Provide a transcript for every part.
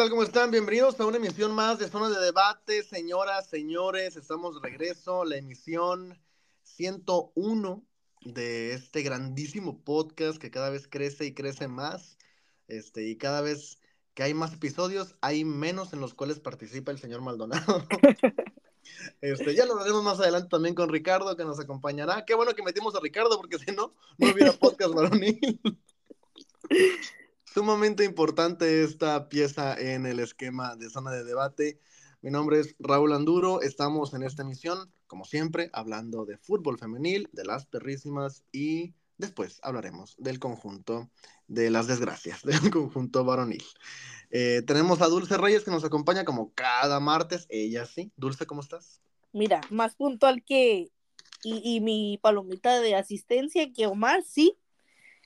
tal? ¿Cómo están? Bienvenidos a una emisión más de Zona de Debate. Señoras, señores, estamos de regreso. La emisión 101 de este grandísimo podcast que cada vez crece y crece más. Este, y cada vez que hay más episodios, hay menos en los cuales participa el señor Maldonado. Este, ya lo veremos más adelante también con Ricardo, que nos acompañará. Qué bueno que metimos a Ricardo, porque si no, no hubiera podcast varonil. Sumamente importante esta pieza en el esquema de zona de debate. Mi nombre es Raúl Anduro. Estamos en esta emisión, como siempre, hablando de fútbol femenil, de las perrísimas y después hablaremos del conjunto de las desgracias, del conjunto varonil. Eh, tenemos a Dulce Reyes que nos acompaña como cada martes. Ella sí. Dulce, ¿cómo estás? Mira, más puntual que. Y, y mi palomita de asistencia que Omar, sí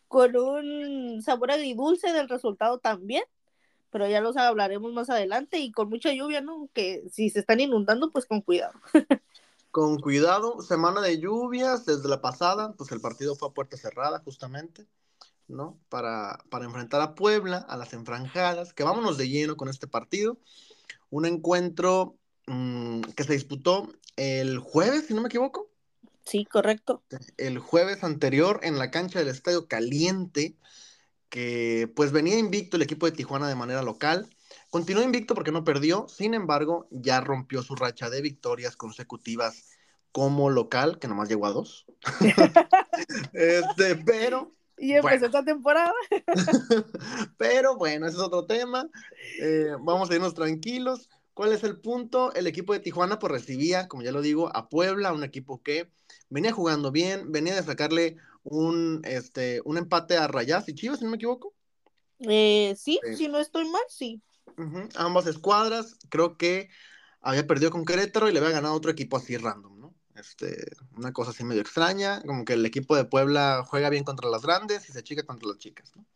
con un sabor agridulce del resultado también, pero ya los hablaremos más adelante y con mucha lluvia, ¿no? Que si se están inundando, pues con cuidado. con cuidado, semana de lluvias desde la pasada, pues el partido fue a puerta cerrada justamente, ¿no? Para, para enfrentar a Puebla, a las enfranjadas, que vámonos de lleno con este partido. Un encuentro mmm, que se disputó el jueves, si no me equivoco. Sí, correcto. El jueves anterior en la cancha del Estadio Caliente, que pues venía invicto el equipo de Tijuana de manera local. Continuó invicto porque no perdió, sin embargo, ya rompió su racha de victorias consecutivas como local, que nomás llegó a dos. este, pero. Y empezó esta temporada. pero bueno, ese es otro tema. Eh, vamos a irnos tranquilos. ¿Cuál es el punto? El equipo de Tijuana pues recibía, como ya lo digo, a Puebla, un equipo que venía jugando bien, venía de sacarle un, este, un empate a Rayas y Chivas, si no me equivoco. Eh, sí, si no estoy mal, sí. Ambas escuadras, creo que había perdido con Querétaro y le había ganado otro equipo así random, ¿no? Este, una cosa así medio extraña, como que el equipo de Puebla juega bien contra las grandes y se chica contra las chicas, ¿no?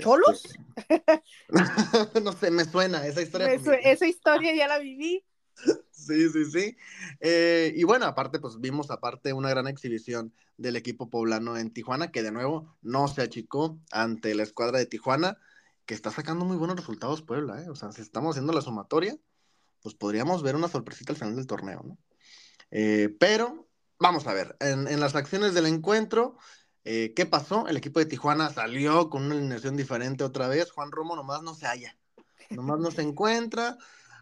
¿Cholos? Este, no sé, me suena esa historia. esa historia ya la viví. Sí, sí, sí. Eh, y bueno, aparte, pues vimos aparte una gran exhibición del equipo poblano en Tijuana, que de nuevo no se achicó ante la escuadra de Tijuana, que está sacando muy buenos resultados Puebla, ¿eh? O sea, si estamos haciendo la sumatoria, pues podríamos ver una sorpresita al final del torneo, ¿no? Eh, pero, vamos a ver, en, en las acciones del encuentro, eh, ¿Qué pasó? El equipo de Tijuana salió con una alineación diferente otra vez. Juan Romo nomás no se halla. Nomás no se encuentra.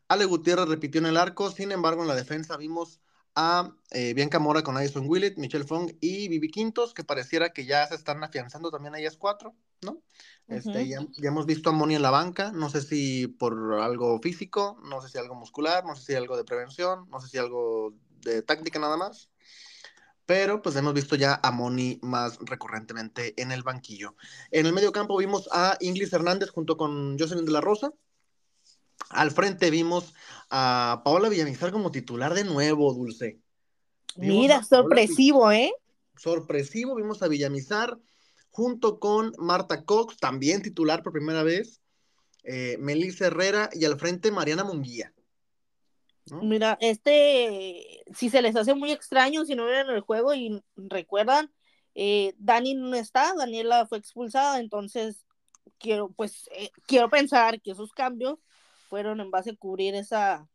Ale Gutiérrez repitió en el arco. Sin embargo, en la defensa vimos a eh, Bianca Mora con Addison Willett, Michelle Fong y Vivi Quintos, que pareciera que ya se están afianzando también ellas cuatro, ¿no? este, ya, ya, hemos visto a Moni en la banca, no sé si por algo físico, no sé si algo muscular, no sé si algo de prevención, no sé si algo de táctica nada más pero pues hemos visto ya a Moni más recurrentemente en el banquillo. En el medio campo vimos a Inglis Hernández junto con Jocelyn de la Rosa. Al frente vimos a Paola Villamizar como titular de nuevo, Dulce. Mira, sorpresivo, ¿eh? Sorpresivo, vimos a Villamizar junto con Marta Cox, también titular por primera vez, eh, Melissa Herrera y al frente Mariana Munguía. Mira, este, si se les hace muy extraño, si no ven el juego y recuerdan, eh, Dani no está, Daniela fue expulsada, entonces quiero, pues, eh, quiero pensar que esos cambios fueron en base a cubrir esa,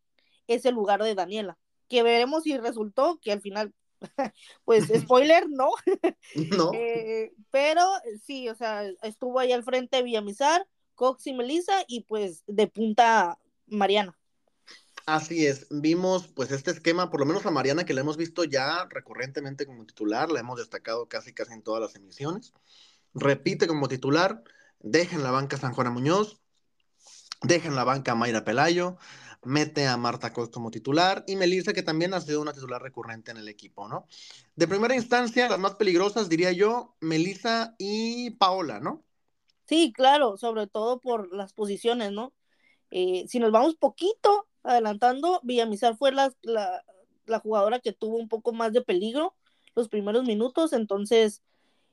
ese lugar de Daniela, que veremos si resultó, que al final, pues, spoiler, no, no. Eh, pero sí, o sea, estuvo ahí al frente Villamizar, Cox y Melissa, y pues de punta Mariana. Así es, vimos pues este esquema, por lo menos a Mariana que la hemos visto ya recurrentemente como titular, la hemos destacado casi casi en todas las emisiones. Repite como titular, deja en la banca San Juan Muñoz, deja en la banca a Mayra Pelayo, mete a Marta Costa como titular y Melissa que también ha sido una titular recurrente en el equipo, ¿no? De primera instancia, las más peligrosas diría yo, Melissa y Paola, ¿no? Sí, claro, sobre todo por las posiciones, ¿no? Eh, si nos vamos poquito adelantando, Villamizar fue la, la, jugadora que tuvo un poco más de peligro los primeros minutos, entonces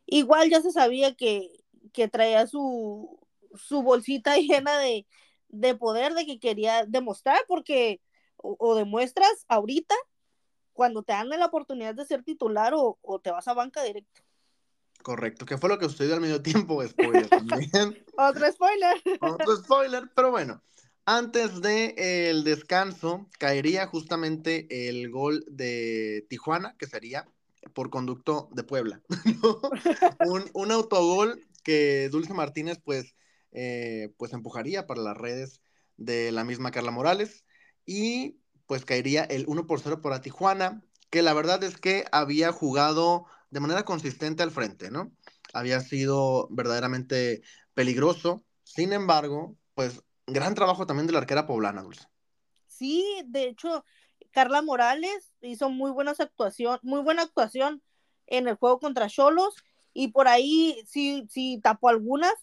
igual ya se sabía que, que traía su, su bolsita llena de, de, poder, de que quería demostrar, porque o, demuestras ahorita cuando te dan la oportunidad de ser titular o, o, te vas a banca directo. Correcto, que fue lo que sucedió al medio tiempo, spoiler también. Otro spoiler. Otro spoiler, pero bueno, Antes del el descanso, caería justamente el gol de Tijuana, que sería por conducto de Puebla. un, un, autogol que Dulce Martínez, pues, eh, pues empujaría para las redes de la misma Carla Morales. Y pues caería el 1 por 0 para Tijuana, que la verdad es que había jugado de manera consistente al frente, ¿no? Había sido verdaderamente peligroso. Sin embargo, pues gran trabajo también de la arquera poblana, Dulce. Sí, de hecho, Carla Morales hizo muy buenas actuación, muy buena actuación en el juego contra Cholos y por ahí sí, sí tapó algunas.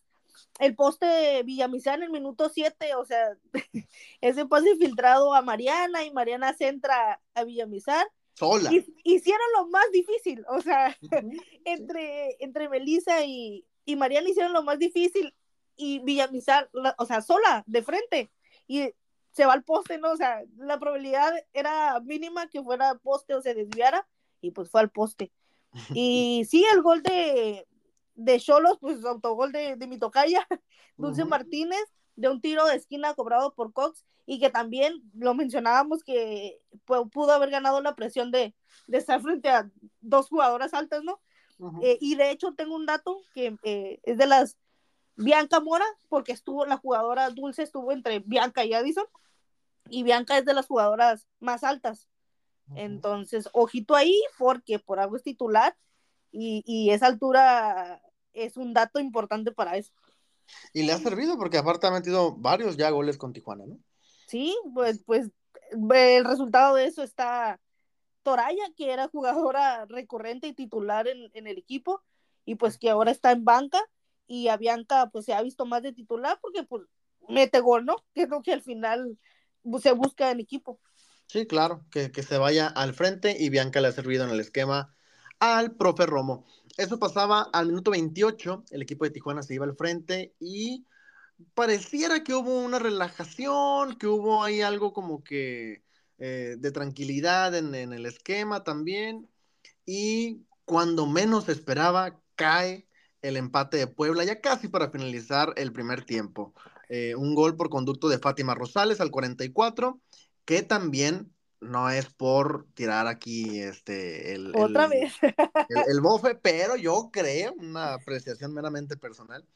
El poste de Villamizar en el minuto 7, o sea, ese pase filtrado a Mariana y Mariana centra a Villamizar. Sola. hicieron lo más difícil, o sea, entre, entre Melissa y, y Mariana hicieron lo más difícil y Villamizar, o sea, sola, de frente, y se va al poste, ¿no? O sea, la probabilidad era mínima que fuera poste o se desviara, y pues fue al poste. Y sí, el gol de de Cholos, pues autogol de, de mi tocaya, Dulce Martínez, de un tiro de esquina cobrado por Cox, y que también lo mencionábamos que pudo haber ganado la presión de, de estar frente a dos jugadoras altas, ¿no? eh, y de hecho tengo un dato que eh, es de las Bianca Mora, porque estuvo la jugadora Dulce estuvo entre Bianca y Addison, y Bianca es de las jugadoras más altas. Entonces, ojito ahí, porque por algo es titular, y, y, esa altura es un dato importante para eso. Y le ha servido, porque aparte ha metido varios ya goles con Tijuana, ¿no? Sí, pues, pues el resultado de eso está Toraya, que era jugadora recurrente y titular en, en el equipo, y pues que ahora está en banca, y a Bianca pues se ha visto más de titular porque pues mete gol, ¿no? Que es que al final se busca en equipo. Sí, claro, que, que, se vaya al frente y Bianca le ha servido en el esquema al profe Romo. Eso pasaba al minuto 28, el equipo de Tijuana se iba al frente y pareciera que hubo una relajación, que hubo ahí algo como que eh, de tranquilidad en, en el esquema también y cuando menos esperaba cae el empate de Puebla, ya casi para finalizar el primer tiempo. Eh, un gol por conducto de Fátima Rosales al 44, que también no es por tirar aquí este el, otra vez el, bofe, pero yo creo, una apreciación meramente personal,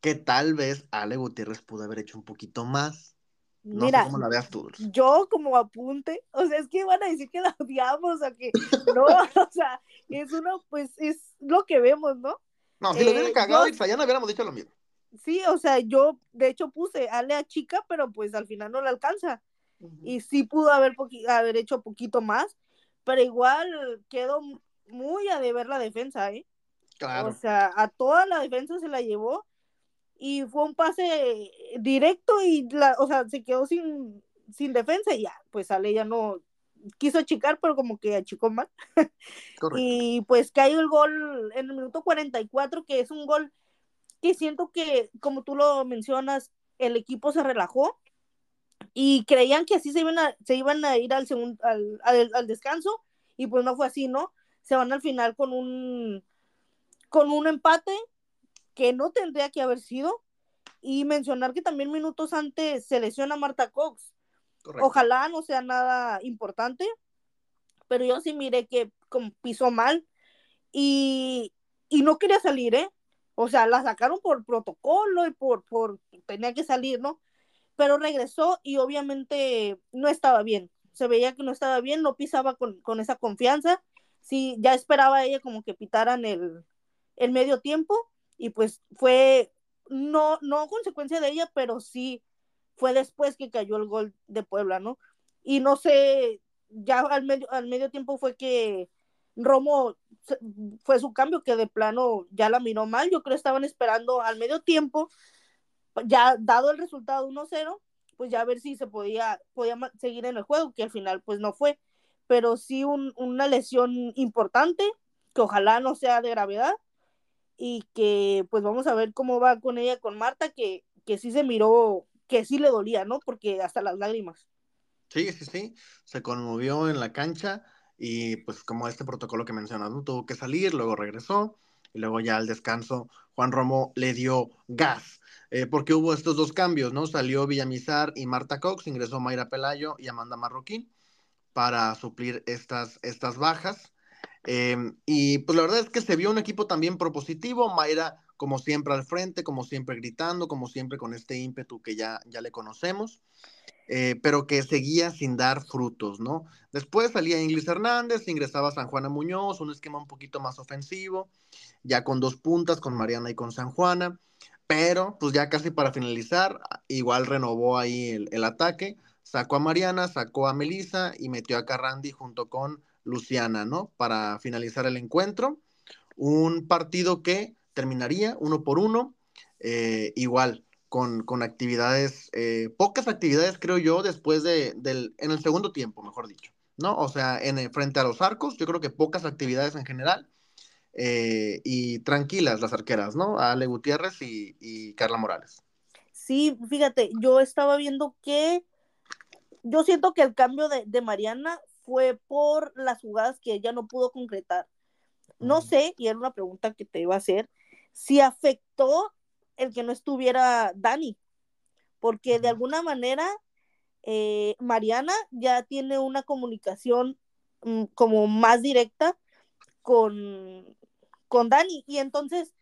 que tal vez Ale Gutiérrez pudo haber hecho un poquito más. No Mira, sé cómo la veas tú. Yo como apunte, o sea, es que van a decir que la odiamos, o que no, o sea, es uno, pues es lo que vemos, ¿no? No, si lo eh, cagado yo, ya no hubiéramos dicho lo mismo. Sí, o sea, yo de hecho puse Ale a chica, pero pues al final no le alcanza. Uh -huh. Y sí pudo haber, haber hecho poquito más, pero igual quedó muy a deber la defensa, ¿eh? Claro. O sea, a toda la defensa se la llevó y fue un pase directo y, la, o sea, se quedó sin, sin defensa y ya, pues Ale ya no, quiso achicar, pero como que achicó mal. y pues cayó el gol en el minuto 44, que es un gol que siento que, como tú lo mencionas, el equipo se relajó y creían que así se iban a, se iban a ir al, segundo, al, al, al descanso y pues no fue así, ¿no? Se van al final con un, con un empate que no tendría que haber sido y mencionar que también minutos antes se lesiona Marta Cox Correcto. Ojalá no sea nada importante, pero yo sí miré que como pisó mal y, y no quería salir, ¿eh? O sea, la sacaron por protocolo y por, por, tenía que salir, ¿no? Pero regresó y obviamente no estaba bien. Se veía que no estaba bien, no pisaba con, con esa confianza. Sí, ya esperaba ella como que pitaran el, el medio tiempo y pues fue, no, no consecuencia de ella, pero sí fue después que cayó el gol de Puebla, ¿no? Y no sé, ya al medio, al medio tiempo fue que Romo fue su cambio que de plano ya la miró mal. Yo creo que estaban esperando al medio tiempo, ya dado el resultado 1-0, pues ya a ver si se podía, podía seguir en el juego, que al final pues no fue. Pero sí un, una lesión importante, que ojalá no sea de gravedad, y que pues vamos a ver cómo va con ella, con Marta, que, que sí se miró que sí le dolía, ¿no? Porque hasta las lágrimas. Sí, sí, sí, se conmovió en la cancha y pues como este protocolo que mencionas, ¿no? Tuvo que salir, luego regresó y luego ya al descanso Juan Romo le dio gas. Eh, porque hubo estos dos cambios, ¿no? Salió Villamizar y Marta Cox, ingresó Mayra Pelayo y Amanda Marroquín para suplir estas, estas bajas. Em, y pues la verdad es que se vio un equipo también propositivo, Mayra como siempre al frente, como siempre gritando, como siempre con este ímpetu que ya, ya le conocemos, eh, pero que seguía sin dar frutos, ¿no? Después salía Inglis Hernández, ingresaba San Juana Muñoz, un esquema un poquito más ofensivo, ya con dos puntas, con Mariana y con San Juana. Pero, pues ya casi para finalizar, igual renovó ahí el, ataque, sacó a Mariana, sacó a Melissa y metió a Carrandi junto con Luciana, ¿no? Para finalizar el encuentro. Un partido que terminaría uno por uno, eh, igual, con, con actividades, eh, pocas actividades creo yo, después de, del, en el segundo tiempo, mejor dicho, ¿no? O sea, en, frente a los arcos, yo creo que pocas actividades en general eh, y tranquilas las arqueras, ¿no? Ale Gutiérrez y, Carla Morales. Sí, fíjate, yo estaba viendo que yo siento que el cambio de, Mariana fue por las jugadas que ella no pudo concretar. No sé, y era una pregunta que te iba a hacer, si afectó el que no estuviera Dani, porque de alguna manera eh, Mariana ya tiene una comunicación mm, como más directa con, con Dani. Y entonces,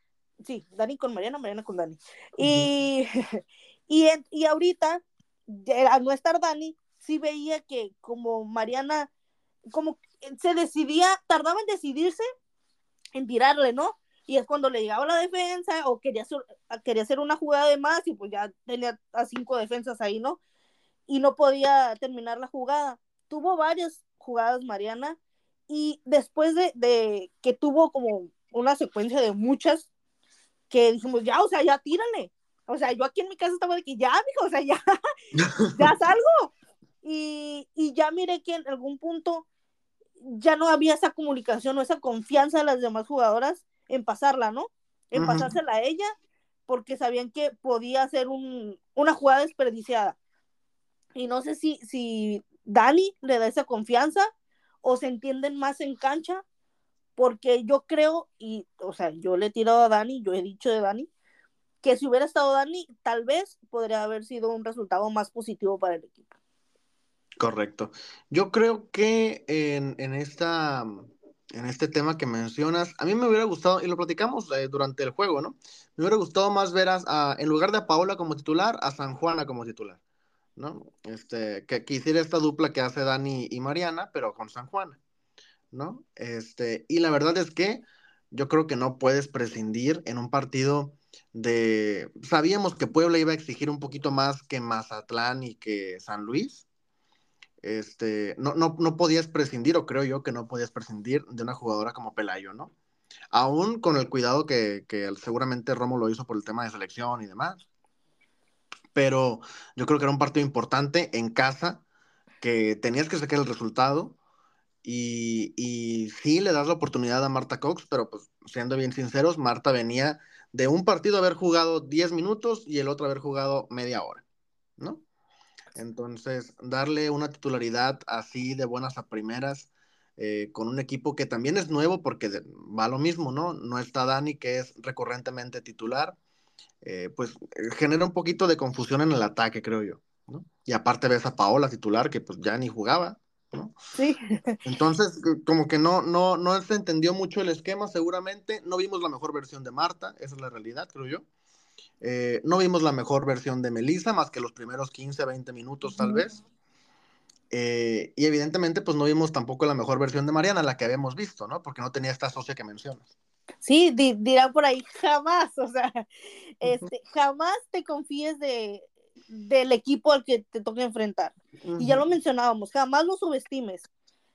sí, Dani con Mariana, Mariana con Dani. Y, y, y ahorita, al no estar Dani, sí veía que como Mariana, como se decidía, tardaba en decidirse en tirarle, ¿no? Y es cuando le llegaba la defensa o quería hacer, quería hacer una jugada de más y pues ya tenía a cinco defensas ahí, ¿no? Y no podía terminar la jugada. Tuvo varias jugadas Mariana y después de, de que tuvo como una secuencia de muchas que dijimos, ya, o sea, ya tírale. O sea, yo aquí en mi casa estaba de que ya, mijo, o sea, ya, ya salgo. Y, y ya miré que en algún punto ya no había esa comunicación o esa confianza de las demás jugadoras en pasarla, ¿no? En pasársela a ella, porque sabían que podía ser un, una jugada desperdiciada. Y no sé si, si Dani le da esa confianza o se entienden más en cancha porque yo creo, y, o sea, yo le he tirado a Dani, yo he dicho de Dani, que si hubiera estado Dani, tal vez podría haber sido un resultado más positivo para el equipo. Correcto. Yo creo que en, esta, en este tema que mencionas, a mí me hubiera gustado, y lo platicamos eh, durante el juego, ¿no? Me hubiera gustado más ver a, en lugar de a Paola como titular, a San Juana como titular, ¿no? Este, que, que hiciera esta dupla que hace Dani y Mariana, pero con San Juana. ¿no? Este, y la verdad es que yo creo que no puedes prescindir en un partido de... Sabíamos que Puebla iba a exigir un poquito más que Mazatlán y que San Luis. Este, no, no, no podías prescindir, o creo yo que no podías prescindir de una jugadora como Pelayo, ¿no? Aún con el cuidado que, que seguramente Romo lo hizo por el tema de selección y demás. Pero yo creo que era un partido importante en casa, que tenías que sacar el resultado y, y sí le das la oportunidad a Marta Cox, pero pues siendo bien sinceros, Marta venía de un partido haber jugado 10 minutos y el otro haber jugado media hora, ¿no? Entonces, darle una titularidad así de buenas a primeras, eh, con un equipo que también es nuevo porque va lo mismo, ¿no? No está Dani, que es recurrentemente titular, eh, pues eh, genera un poquito de confusión en el ataque, creo yo, ¿no? Y aparte ves a Paola titular, que pues ya ni jugaba, Sí. Entonces, como que no, no, no se entendió mucho el esquema, seguramente. No vimos la mejor versión de Marta, esa es la realidad, creo yo. Eh, no vimos la mejor versión de Melissa, más que los primeros 15, 20 minutos, tal vez. Eh, y evidentemente, pues no vimos tampoco la mejor versión de Mariana, la que habíamos visto, ¿no? Porque no tenía esta socia que mencionas. Sí, dirán por ahí, jamás, o sea, este, jamás te confíes de, del equipo al que te toca enfrentar. Y ya lo mencionábamos, jamás lo subestimes,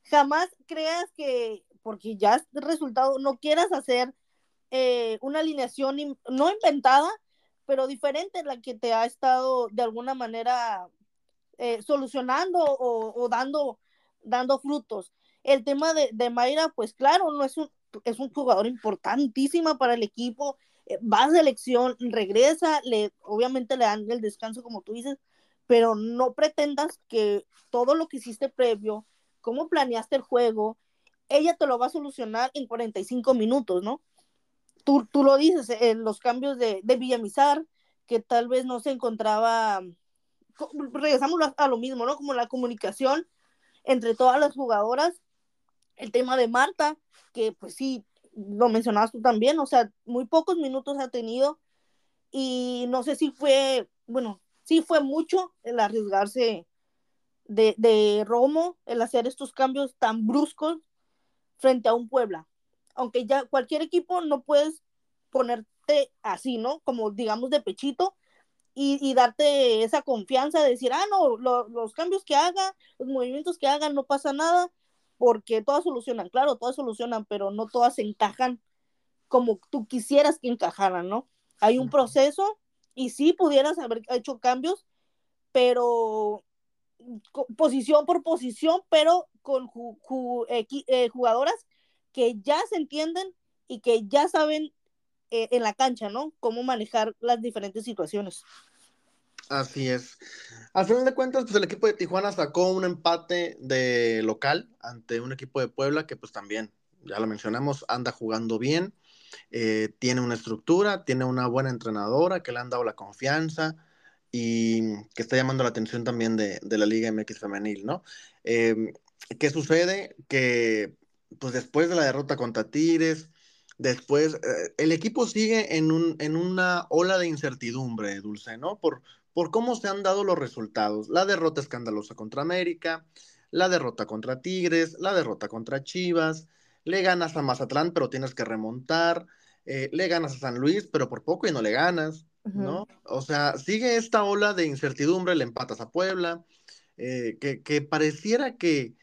jamás creas que, porque ya es resultado, no quieras hacer eh, una alineación no inventada, pero diferente la que te ha estado de alguna manera eh, solucionando o, dando, dando frutos. El tema de, de Mayra, pues claro, no es un, es un jugador importantísima para el equipo, eh, va a selección, regresa, le, obviamente le dan el descanso como tú dices, pero no pretendas que todo lo que hiciste previo, cómo planeaste el juego, ella te lo va a solucionar en 45 minutos, ¿no? Tú, tú lo dices, en los cambios de, de Villamizar, que tal vez no se encontraba, regresamos a lo mismo, ¿no? Como la comunicación entre todas las jugadoras, el tema de Marta, que pues sí, lo mencionabas tú también, o sea, muy pocos minutos ha tenido y no sé si fue, bueno, sí fue mucho el arriesgarse de, de Romo, el hacer estos cambios tan bruscos frente a un Puebla. Aunque ya cualquier equipo no puedes ponerte así, ¿no? Como digamos de pechito y, y darte esa confianza de decir, ah, no, lo, los cambios que haga, los movimientos que hagan, no pasa nada, porque todas solucionan, claro, todas solucionan, pero no todas encajan como tú quisieras que encajaran, ¿no? Hay un proceso y sí pudieras haber hecho cambios, pero posición por posición, pero con eh, jugadoras que ya se entienden y que ya saben eh, en la cancha, ¿no? Cómo manejar las diferentes situaciones. Así es. Al final de cuentas, pues el equipo de Tijuana sacó un empate de local ante un equipo de Puebla que pues también, ya lo mencionamos, anda jugando bien, eh, tiene una estructura, tiene una buena entrenadora que le han dado la confianza y que está llamando la atención también de, la Liga MX femenil, ¿no? Em, ¿Qué sucede? Que pues después de la derrota contra Tigres, después eh, el equipo sigue en, un, en una ola de incertidumbre, Dulce, ¿no? Por, por cómo se han dado los resultados. La derrota escandalosa contra América, la derrota contra Tigres, la derrota contra Chivas, le ganas a Mazatlán, pero tienes que remontar, eh, le ganas a San Luis, pero por poco y no le ganas, ¿no? O sea, sigue esta ola de incertidumbre, le empatas a Puebla, eh, que, pareciera que,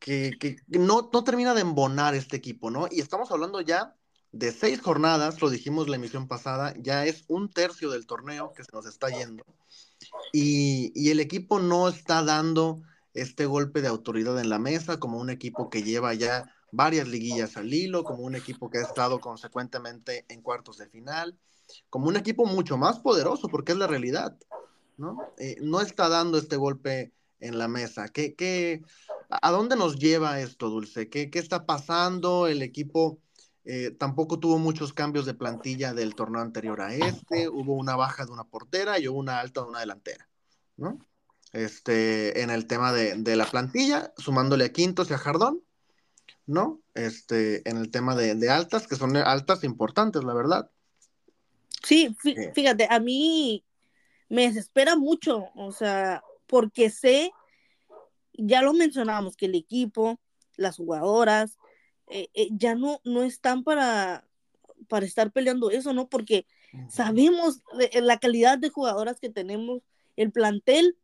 que, no, no termina de embonar este equipo, ¿no? Y estamos hablando ya de seis jornadas, lo dijimos la emisión pasada, ya es un tercio del torneo que se nos está yendo. Y, el equipo no está dando este golpe de autoridad en la mesa como un equipo que lleva ya varias liguillas al hilo, como un equipo que ha estado consecuentemente en cuartos de final, como un equipo mucho más poderoso, porque es la realidad, ¿no? Eh, no está dando este golpe en la mesa. ¿Qué, qué, ¿A dónde nos lleva esto, Dulce? ¿Qué, qué está pasando? El equipo eh, tampoco tuvo muchos cambios de plantilla del torneo anterior a este. Hubo una baja de una portera y hubo una alta de una delantera, ¿no? Este, en el tema de, la plantilla, sumándole a Quintos y a Jardón, ¿no? Este, en el tema de, altas, que son altas importantes, la verdad. Sí, fíjate, a mí me desespera mucho, o sea, porque sé, ya lo mencionábamos, que el equipo, las jugadoras, eh, eh, ya no, no están para, para estar peleando eso, ¿no? Porque sabemos eh, la calidad de jugadoras que tenemos, el plantel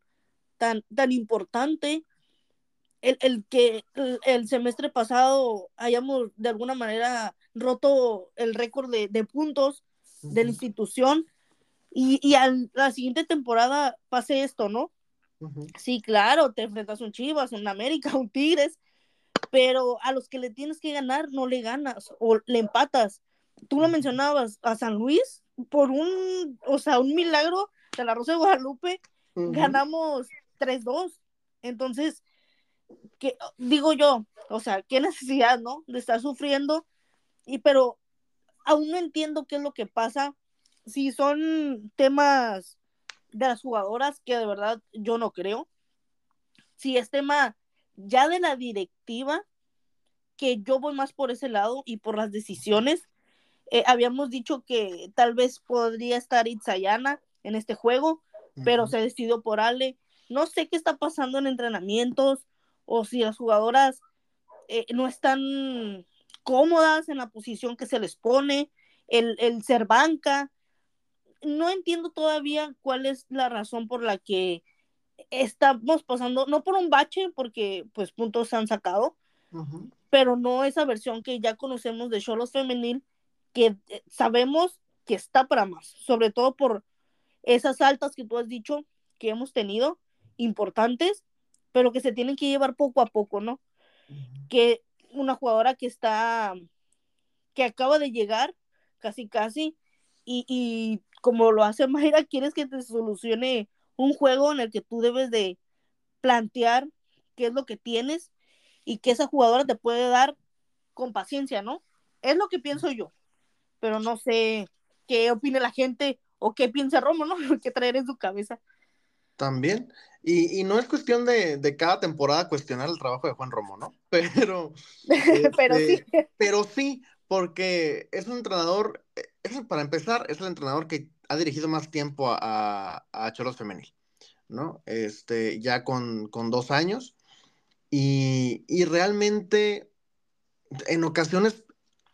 tan, tan importante, el, que el, semestre pasado hayamos de alguna manera roto el récord de, puntos de la institución y, y a la siguiente temporada pase esto, ¿no? Sí, claro, te enfrentas a un Chivas, un América, un Tigres, pero a los que le tienes que ganar no le ganas o le empatas. Tú lo mencionabas a San Luis por un, o sea, un milagro de la Rosa de Guadalupe, ganamos 3-2. Entonces, que digo yo, o sea, qué necesidad, ¿no? De estar sufriendo y pero aún no entiendo qué es lo que pasa. Si son temas de las jugadoras que de verdad yo no creo. Si es tema ya de la directiva, que yo voy más por ese lado y por las decisiones. Eh, habíamos dicho que tal vez podría estar Itzayana en este juego, pero se decidió por Ale. No sé qué está pasando en entrenamientos o si las jugadoras eh, no están cómodas en la posición que se les pone, el, el ser banca. No entiendo todavía cuál es la razón por la que estamos pasando, no por un bache, porque pues puntos se han sacado, pero no esa versión que ya conocemos de Cholos Femenil, que eh, sabemos que está para más, sobre todo por esas altas que tú has dicho que hemos tenido, importantes, pero que se tienen que llevar poco a poco, ¿no? Que una jugadora que está, que acaba de llegar, casi casi, y, y como lo hace Mayra, quieres que te solucione un juego en el que tú debes de plantear qué es lo que tienes y que esa jugadora te puede dar con paciencia, ¿no? Es lo que pienso yo. pero no sé qué opine la gente o qué piensa Romo, ¿no? ¿Qué traer en su cabeza? También. Y, no es cuestión de, cada temporada cuestionar el trabajo de Juan Romo, ¿no? Pero. pero sí. Este, pero sí, porque es un entrenador, es, para empezar, es el entrenador que ha dirigido más tiempo a, a, Cholos Femenil, ¿no? Este, ya con, dos años. Y, y, realmente, en ocasiones,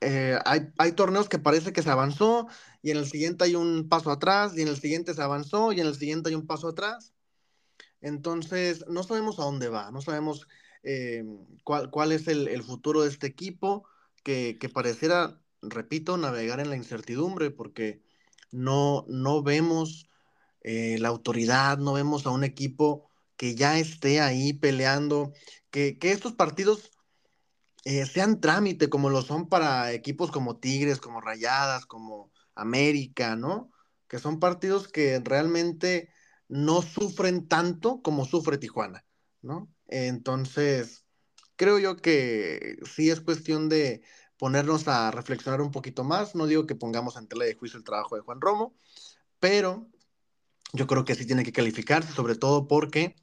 eh, hay, hay torneos que parece que se avanzó y en el siguiente hay un paso atrás, y en el siguiente se avanzó, y en el siguiente hay un paso atrás. Entonces, no sabemos a dónde va, no sabemos eh, cuál, cuál, es el, el, futuro de este equipo, que, que, pareciera, repito, navegar en la incertidumbre, porque no, no vemos eh, la autoridad, no vemos a un equipo que ya esté ahí peleando, que, que estos partidos eh, sean trámite como lo son para equipos como Tigres, como Rayadas, como América, ¿no? Que son partidos que realmente no sufren tanto como sufre Tijuana, ¿no? Entonces, creo yo que sí es cuestión de ponernos a reflexionar un poquito más. No digo que pongamos en tela de juicio el trabajo de Juan Romo, pero yo creo que sí tiene que calificarse, sobre todo porque,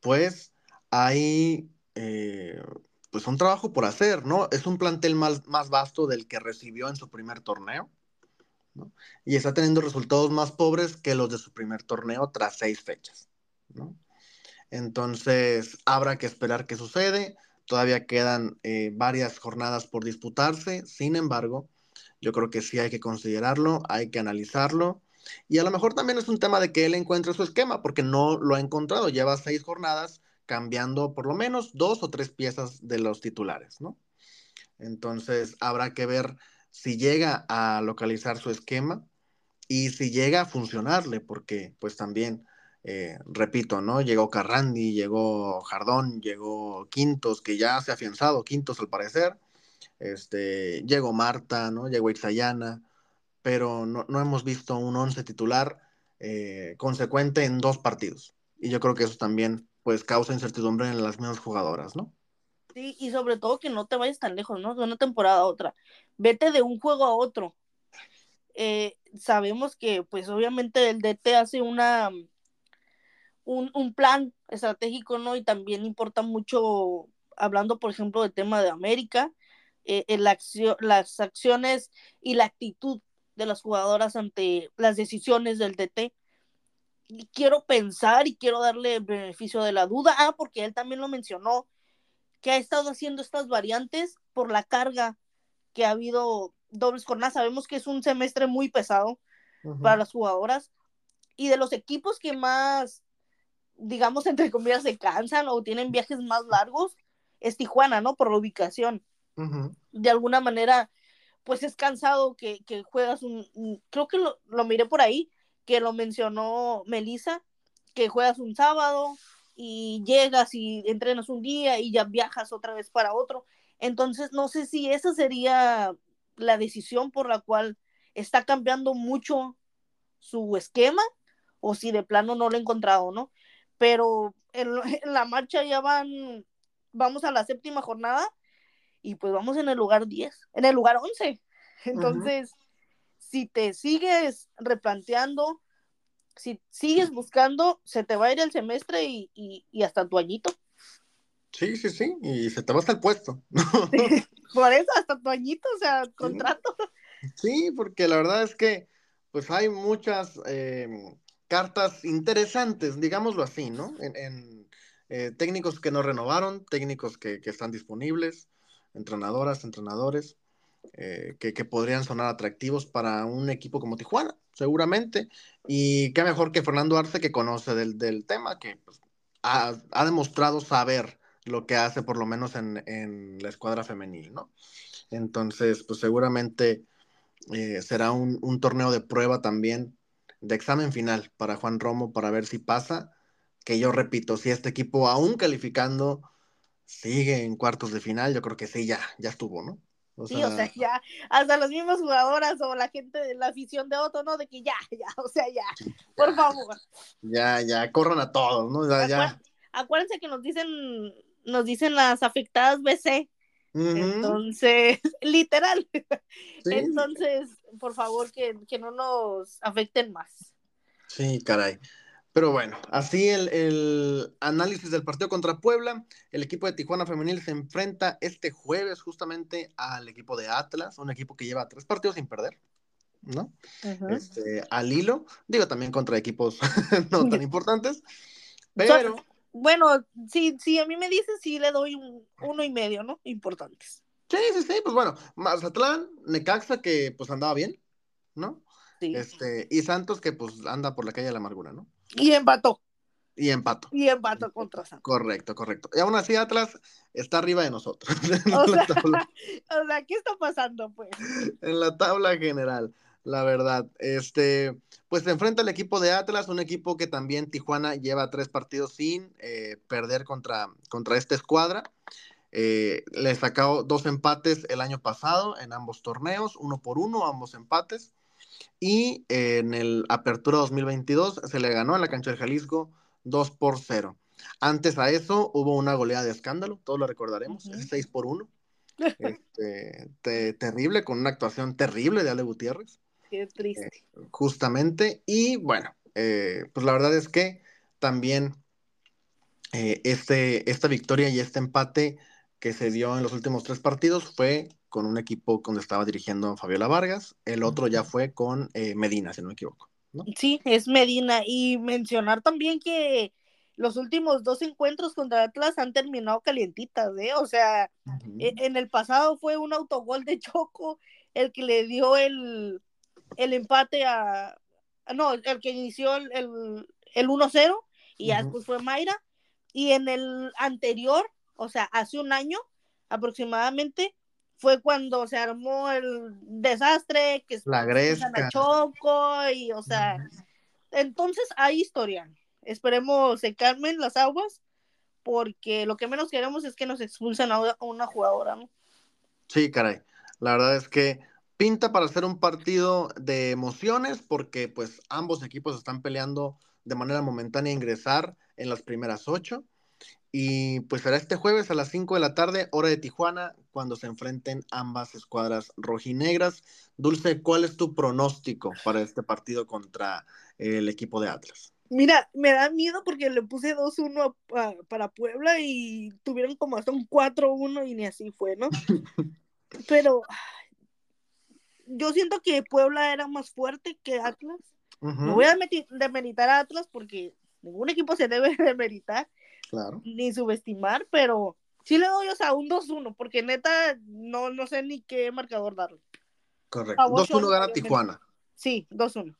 pues, hay eh, pues un trabajo por hacer, ¿no? Es un plantel más, más vasto del que recibió en su primer torneo. Y está teniendo resultados más pobres que los de su primer torneo tras seis fechas, Entonces, habrá que esperar qué sucede. Todavía quedan eh, varias jornadas por disputarse. Sin embargo, yo creo que sí hay que considerarlo, hay que analizarlo. Y a lo mejor también es un tema de que él encuentre su esquema, porque no lo ha encontrado. Lleva seis jornadas cambiando por lo menos dos o tres piezas de los titulares, ¿no? Entonces, habrá que ver si llega a localizar su esquema y si llega a funcionarle, porque pues también, eh, repito, ¿no? Llegó Carrandi, llegó Jardón, llegó Quintos, que ya se ha afianzado, Quintos al parecer, este, llegó Marta, ¿no? Llegó Ixayana, pero no, hemos visto un once titular eh, consecuente en dos partidos. Y yo creo que eso también pues causa incertidumbre en las mismas jugadoras, ¿no? Sí, y sobre todo que no te vayas tan lejos, ¿no? De una temporada a otra. Vete de un juego a otro. Eh, sabemos que, pues, obviamente el DT hace una un, plan estratégico, ¿no? Y también importa mucho, hablando, por ejemplo, del tema de América, eh, las acciones y la actitud de las jugadoras ante las decisiones del DT. Y quiero pensar y quiero darle beneficio de la duda, ah, porque él también lo mencionó, que ha estado haciendo estas variantes por la carga que ha habido dobles jornadas. Sabemos que es un semestre muy pesado para las jugadoras y de los equipos que más, digamos, entre comillas, se cansan o tienen viajes más largos, es Tijuana, ¿no? Por la ubicación. De alguna manera, pues es cansado que, juegas un, creo que lo, lo miré por ahí, que lo mencionó Melissa, que juegas un sábado, y llegas y entrenas un día y ya viajas otra vez para otro. Entonces, no sé si esa sería la decisión por la cual está cambiando mucho su esquema o si de plano no lo he encontrado, ¿no? Pero en, la marcha ya van, vamos a la séptima jornada y pues vamos en el lugar 10, en el lugar 11. Entonces, si te sigues replanteando si sigues buscando, se te va a ir el semestre y, hasta tu añito. Sí, sí, sí, y se te va hasta el puesto. por eso, hasta tu añito, o sea, contrato. Sí, porque la verdad es que, pues hay muchas em, cartas interesantes, digámoslo así, ¿no? En, eh, técnicos que no renovaron, técnicos que, que están disponibles, entrenadoras, entrenadores. Eh, que, podrían sonar atractivos para un equipo como Tijuana, seguramente. Y qué mejor que Fernando Arce, que conoce del, tema, que pues, ha, demostrado saber lo que hace, por lo menos en, la escuadra femenil, ¿no? Entonces, pues seguramente eh, será un, torneo de prueba también, de examen final para Juan Romo, para ver si pasa. Que yo repito, si este equipo, aún calificando, sigue en cuartos de final, yo creo que sí, ya, ya estuvo, ¿no? sí, o sea, ya, hasta las mismas jugadoras o la gente de la afición de Otto, ¿no? De que ya, ya, o sea, ya, por favor. Ya, ya, corran a todos, ¿no? Ya, Acuérdense que nos dicen, nos dicen las afectadas BC, Entonces, literal. Entonces, por favor, que, que, no nos afecten más. Sí, caray. Pero bueno, así el, el, análisis del partido contra Puebla. El equipo de Tijuana Femenil se enfrenta este jueves justamente al equipo de Atlas, un equipo que lleva tres partidos sin perder. ¿no? este, al hilo, digo también contra equipos no tan importantes, pero... bueno, si, si a mí me dices, sí le doy un uno y medio, ¿no? Importantes. Sí, sí, sí, pues bueno, Mazatlán, Necaxa, que pues andaba bien, ¿no? Sí. Este, y Santos, que pues anda por la calle de la amargura, ¿no? Y empató. Y empató. Y empató contra Santos. Correcto, correcto. Y aún así Atlas está arriba de nosotros. O sea, o sea, ¿qué está pasando, pues? En la tabla general la verdad. Este, pues se enfrenta el equipo de Atlas, un equipo que también Tijuana lleva tres partidos sin eh, perder contra, contra esta escuadra. Eh, le sacó dos empates el año pasado en ambos torneos, uno por uno, ambos empates. Y en el Apertura 2022 se le ganó en la cancha del Jalisco 2 por 0. Antes a eso hubo una goleada de escándalo, todos lo recordaremos, 6 por 1. Este, terrible, con una actuación terrible de Ale Gutiérrez. Qué triste. Eh, justamente. Y bueno, eh, pues la verdad es que también eh, este, esta victoria y este empate que se dio en los últimos tres partidos fue con un equipo donde estaba dirigiendo Fabiola Vargas, el otro ya fue con Medina, si no me equivoco. Sí, es Medina. Y mencionar también que los últimos dos encuentros contra Atlas han terminado calientitas, ¿eh? O sea, e, en el pasado fue un autogol de Choco el que le dio el, el empate a, no, el que inició el, el, 1-0 y después fue Mayra. Y en el anterior, o sea, hace un año aproximadamente, fue cuando se armó el desastre, que la a Choco y, o sea, entonces hay historia. Esperemos se calmen las aguas, porque lo que menos queremos es que nos expulsen a una jugadora, ¿no? Sí, caray. La verdad es que pinta para ser un partido de emociones porque pues ambos equipos están peleando de manera momentánea ingresar en las primeras ocho. Y pues será este jueves a las 5 de la tarde, hora de Tijuana, cuando se enfrenten ambas escuadras rojinegras. Dulce, ¿cuál es tu pronóstico para este partido contra el equipo de Atlas? Mira, me da miedo porque le puse 2-1 para Puebla y tuvieron como hasta un 4-1 y ni así fue, ¿no? Pero yo siento que Puebla era más fuerte que Atlas. No voy a demeritar a Atlas porque ningún equipo se debe demeritar claro. ni subestimar, pero sí le doy o sea, un 2-1 porque neta no, no sé ni qué marcador darle. Correcto. 2-1 gana Tijuana. Sí, 2-1.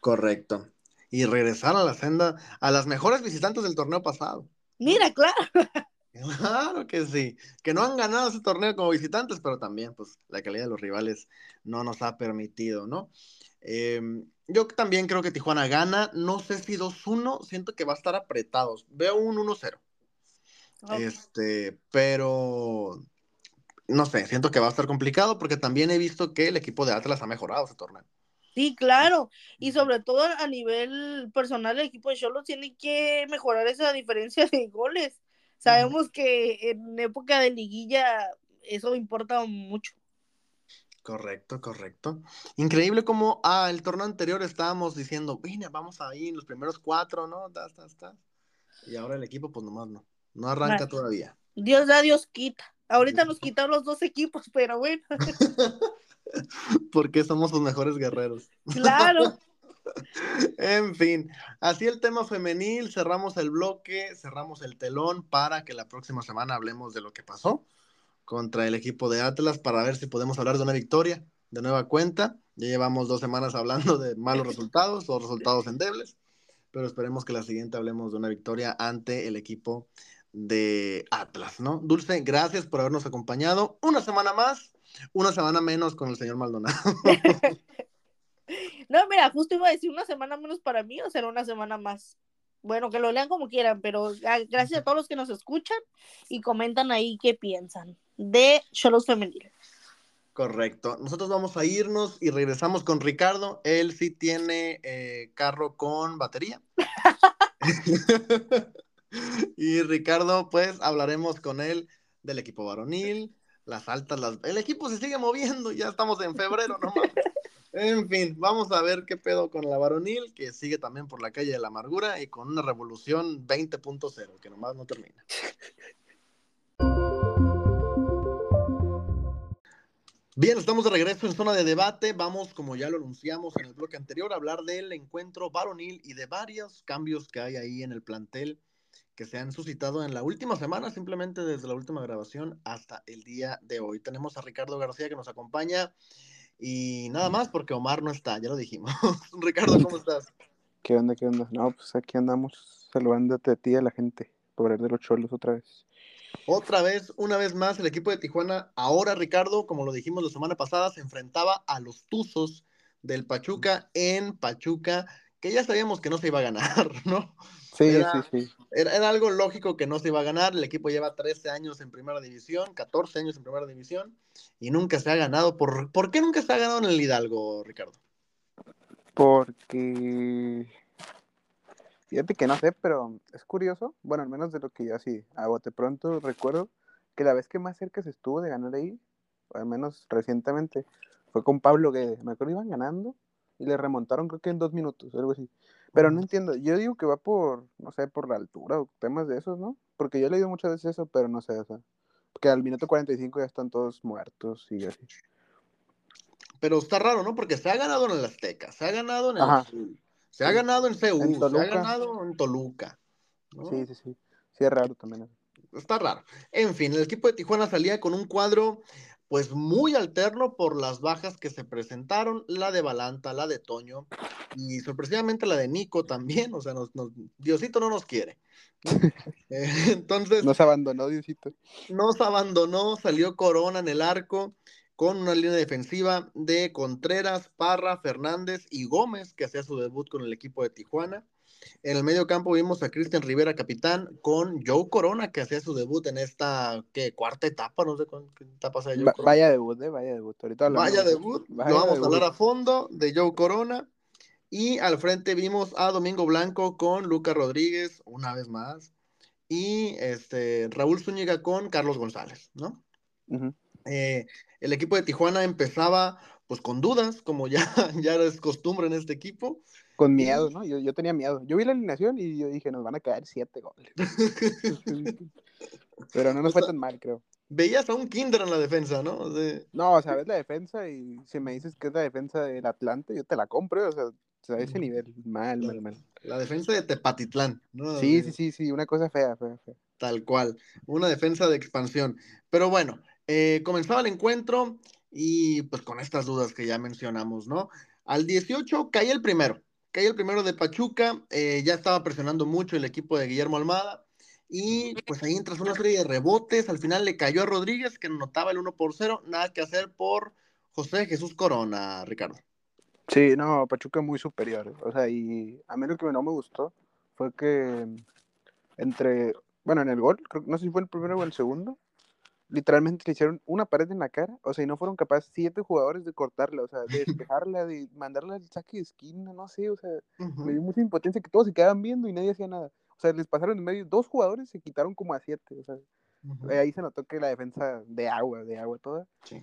Correcto. Y regresar a la senda a las mejores visitantes del torneo pasado. Mira, claro. Claro que sí, que no han ganado ese torneo como visitantes, pero también pues la calidad de los rivales no nos ha permitido, ¿no? Em, yo también creo que Tijuana gana, no sé si 2-1, siento que va a estar apretados, veo un 1-0. Este, pero no sé, siento que va a estar complicado porque también he visto que el equipo de Atlas ha mejorado ese torneo. Sí, claro, y sobre todo a nivel personal el equipo de Cholos tiene que mejorar esa diferencia de goles. Sabemos que en época de liguilla eso importa mucho. Correcto, correcto. Increíble como ah, el torneo anterior estábamos diciendo, mira, vamos ahí en los primeros cuatro, ¿no? Y ahora el equipo, pues nomás no. No arranca todavía. Dios da, Dios quita. Ahorita nos quitaron los dos equipos, pero bueno. Porque somos los mejores guerreros. Claro. en fin, así el tema femenil, cerramos el bloque, cerramos el telón para que la próxima semana hablemos de lo que pasó contra el equipo de Atlas para ver si podemos hablar de una victoria de nueva cuenta. Ya llevamos dos semanas hablando de malos resultados o resultados endebles, pero esperemos que la siguiente hablemos de una victoria ante el equipo de Atlas, ¿no? Dulce, gracias por habernos acompañado. Una semana más, una semana menos con el señor Maldonado. No, mira, justo iba a decir una semana menos para mí o será una semana más. Bueno, que lo lean como quieran, pero gracias a todos los que nos escuchan y comentan ahí qué piensan de Cholos Femenil. Correcto. Nosotros vamos a irnos y regresamos con Ricardo. Él sí tiene eh, carro con batería. y Ricardo, pues hablaremos con él del equipo varonil, las altas, las... el equipo se sigue moviendo, ya estamos en febrero nomás. En fin, vamos a ver qué pedo con la varonil, que sigue también por la calle de la amargura y con una revolución 20.0, que nomás no termina. Bien, estamos de regreso en zona de debate. Vamos, como ya lo anunciamos en el bloque anterior, a hablar del encuentro varonil y de varios cambios que hay ahí en el plantel que se han suscitado en la última semana, simplemente desde la última grabación hasta el día de hoy. Tenemos a Ricardo García que nos acompaña y nada más porque Omar no está, ya lo dijimos. Ricardo, ¿cómo estás? ¿Qué onda, qué onda? No, pues aquí andamos saludándote a ti y a la gente, por de los cholos otra vez. Otra vez, una vez más, el equipo de Tijuana, ahora Ricardo, como lo dijimos la semana pasada, se enfrentaba a los Tuzos del Pachuca en Pachuca, que ya sabíamos que no se iba a ganar, ¿no? Sí, sí, sí. Era, algo lógico que no se iba a ganar. El equipo lleva 13 años en primera división, 14 años en primera división, y nunca se ha ganado. ¿Por, ¿por qué nunca se ha ganado en el Hidalgo, Ricardo? Porque Fíjate que no sé, pero es curioso, bueno, al menos de lo que yo así a bote pronto recuerdo, que la vez que más cerca se estuvo de ganar ahí, al menos recientemente, fue con Pablo Guedes. Me acuerdo iban ganando y le remontaron creo que en dos minutos, algo así. Pero no entiendo, yo digo que va por, no sé, por la altura o temas de esos, ¿no? Porque yo he leído muchas veces eso, pero no sé, o sea, porque al minuto 45 ya están todos muertos y así. Pero está raro, ¿no? Porque se ha ganado en el Azteca, se ha ganado en el se ha ganado en CU, se ha ganado en Toluca. Sí, sí, sí. Sí, es raro también. Está raro. En fin, el equipo de Tijuana salía con un cuadro pues muy alterno por las bajas que se presentaron, la de Balanta, la de Toño y sorpresivamente la de Nico también, o sea, Diosito no nos quiere. Eh, entonces... Nos abandonó Diosito. Nos abandonó, salió Corona en el arco, con una línea defensiva de Contreras, Parra, Fernández y Gómez, que hacía su debut con el equipo de Tijuana. En el medio campo vimos a Cristian Rivera, capitán, con Joe Corona, que hacía su debut en esta ¿qué, cuarta etapa, no sé cuánta etapa sea Joe Vaya debut, eh, vaya debut. vaya debut, lo vamos a hablar a fondo de Joe Corona. Y al frente vimos a Domingo Blanco con Lucas Rodríguez, una vez más. Y este Raúl Zúñiga con Carlos González, ¿no? eh, el equipo de Tijuana empezaba pues con dudas, como ya, ya es costumbre en este equipo. Con miedo, ¿no? Yo, yo tenía miedo. Yo vi la alineación y yo dije, nos van a caer siete goles. Pero no nos fue tan mal, creo. Veías a un Kinder en la defensa, ¿no? No, o sea, ves la defensa y si me dices que es la defensa del Atlante, yo te la compro, o sea, a ese nivel, mal, mal, mal. La defensa de Tepatitlán, ¿no? Sí, sí, sí, sí, una cosa fea, fea, fea. Tal cual, una defensa de expansión. Pero bueno, eh, comenzaba el encuentro y pues con estas dudas que ya mencionamos, ¿no? Al 18 caía el primero, caía el primero de Pachuca, eh, ya estaba presionando mucho el equipo de Guillermo Almada y pues ahí tras una serie de rebotes, al final le cayó a Rodríguez que notaba el 1 por 0, nada que hacer por José Jesús Corona, Ricardo. Sí, no, Pachuca muy superior, o sea, y a mí lo que no me gustó fue que entre, bueno, en el gol, no sé si fue el primero o el segundo, literalmente le hicieron una pared en la cara, o sea, y no fueron capaces siete jugadores de cortarla, o sea, de despejarla, de mandarla al saque de esquina, no sé, o sea, me dio mucha impotencia que todos se quedaban viendo y nadie hacía nada. O sea, les pasaron en medio dos jugadores, se quitaron como a siete, o sea, ahí se notó que la defensa de agua, de agua toda. Sí.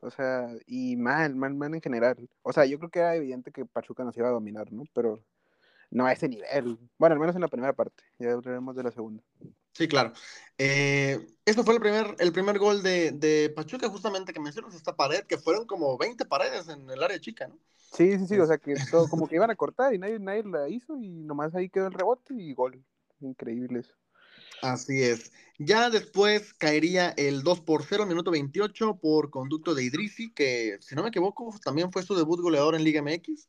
O sea, y mal, mal, mal en general. O sea, yo creo que era evidente que Pachuca nos iba a dominar, ¿no? Pero no a ese nivel. Bueno, al menos en la primera parte. Ya hablaremos de la segunda. Sí, claro. Eh, esto fue el primer, el primer gol de, Pachuca, justamente que mencionas esta pared, que fueron como 20 paredes en el área chica, ¿no? Sí, sí, sí, o sea que todo, como que iban a cortar y nadie, nadie la hizo y nomás ahí quedó el rebote y gol. Increíble eso. Así es. Ya después caería el 2 por 0, minuto 28, por conducto de Idrisi, que si no me equivoco, también fue su debut goleador en Liga MX.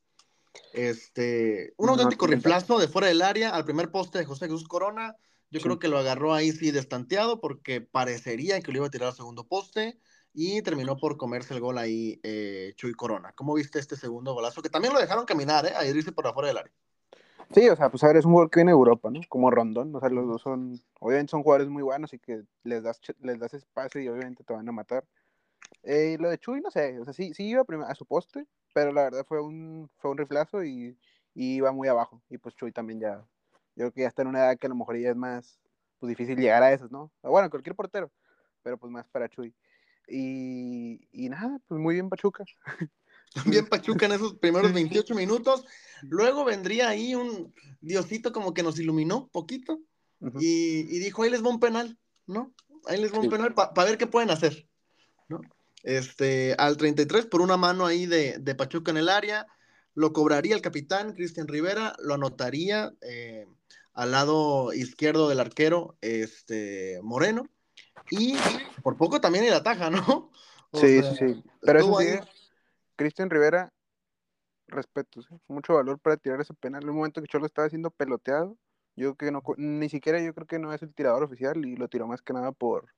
Este, un auténtico reemplazo de fuera del área al primer poste de José Jesús Corona yo creo que lo agarró ahí sí destanteado porque parecería que lo iba a tirar al segundo poste y terminó por comerse el gol ahí eh, Chuy Corona. ¿Cómo viste este segundo golazo? Que también lo dejaron caminar, ¿eh? A irse por afuera del área. Sí, o sea, pues a ver, es un jugador que viene de Europa, ¿no? Como Rondón, o sea, los dos son, obviamente son jugadores muy buenos y que les das, les das espacio y obviamente te van a matar. Eh, lo de Chuy, no sé, o sea, sí, sí iba a su poste, pero la verdad fue un, fue un riflazo y, y iba muy abajo. Y pues Chuy también ya, yo creo que ya está en una edad que a lo mejor ya es más pues, difícil llegar a esos, ¿no? bueno, cualquier portero, pero pues más para Chuy. Y, y nada, pues muy bien Pachuca. Bien Pachuca en esos primeros 28 minutos. Luego vendría ahí un Diosito como que nos iluminó poquito Ujú. y, y dijo, ahí les va un penal, ¿no? Ahí les va un penal para ver qué pueden hacer, ¿no? Este, al 33 por una mano ahí de, de Pachuca en el área, lo cobraría el capitán Cristian Rivera, lo anotaría eh, al lado izquierdo del arquero este, Moreno y por poco también el ataja, ¿no? O Sí, sea, sí, sí. Pero eso sí, ahí- Cristian Rivera, respeto, ¿sí? mucho valor para tirar ese penal. En un momento que Cholo estaba siendo peloteado, yo creo que no, ni siquiera yo creo que no es el tirador oficial y lo tiró más que nada por,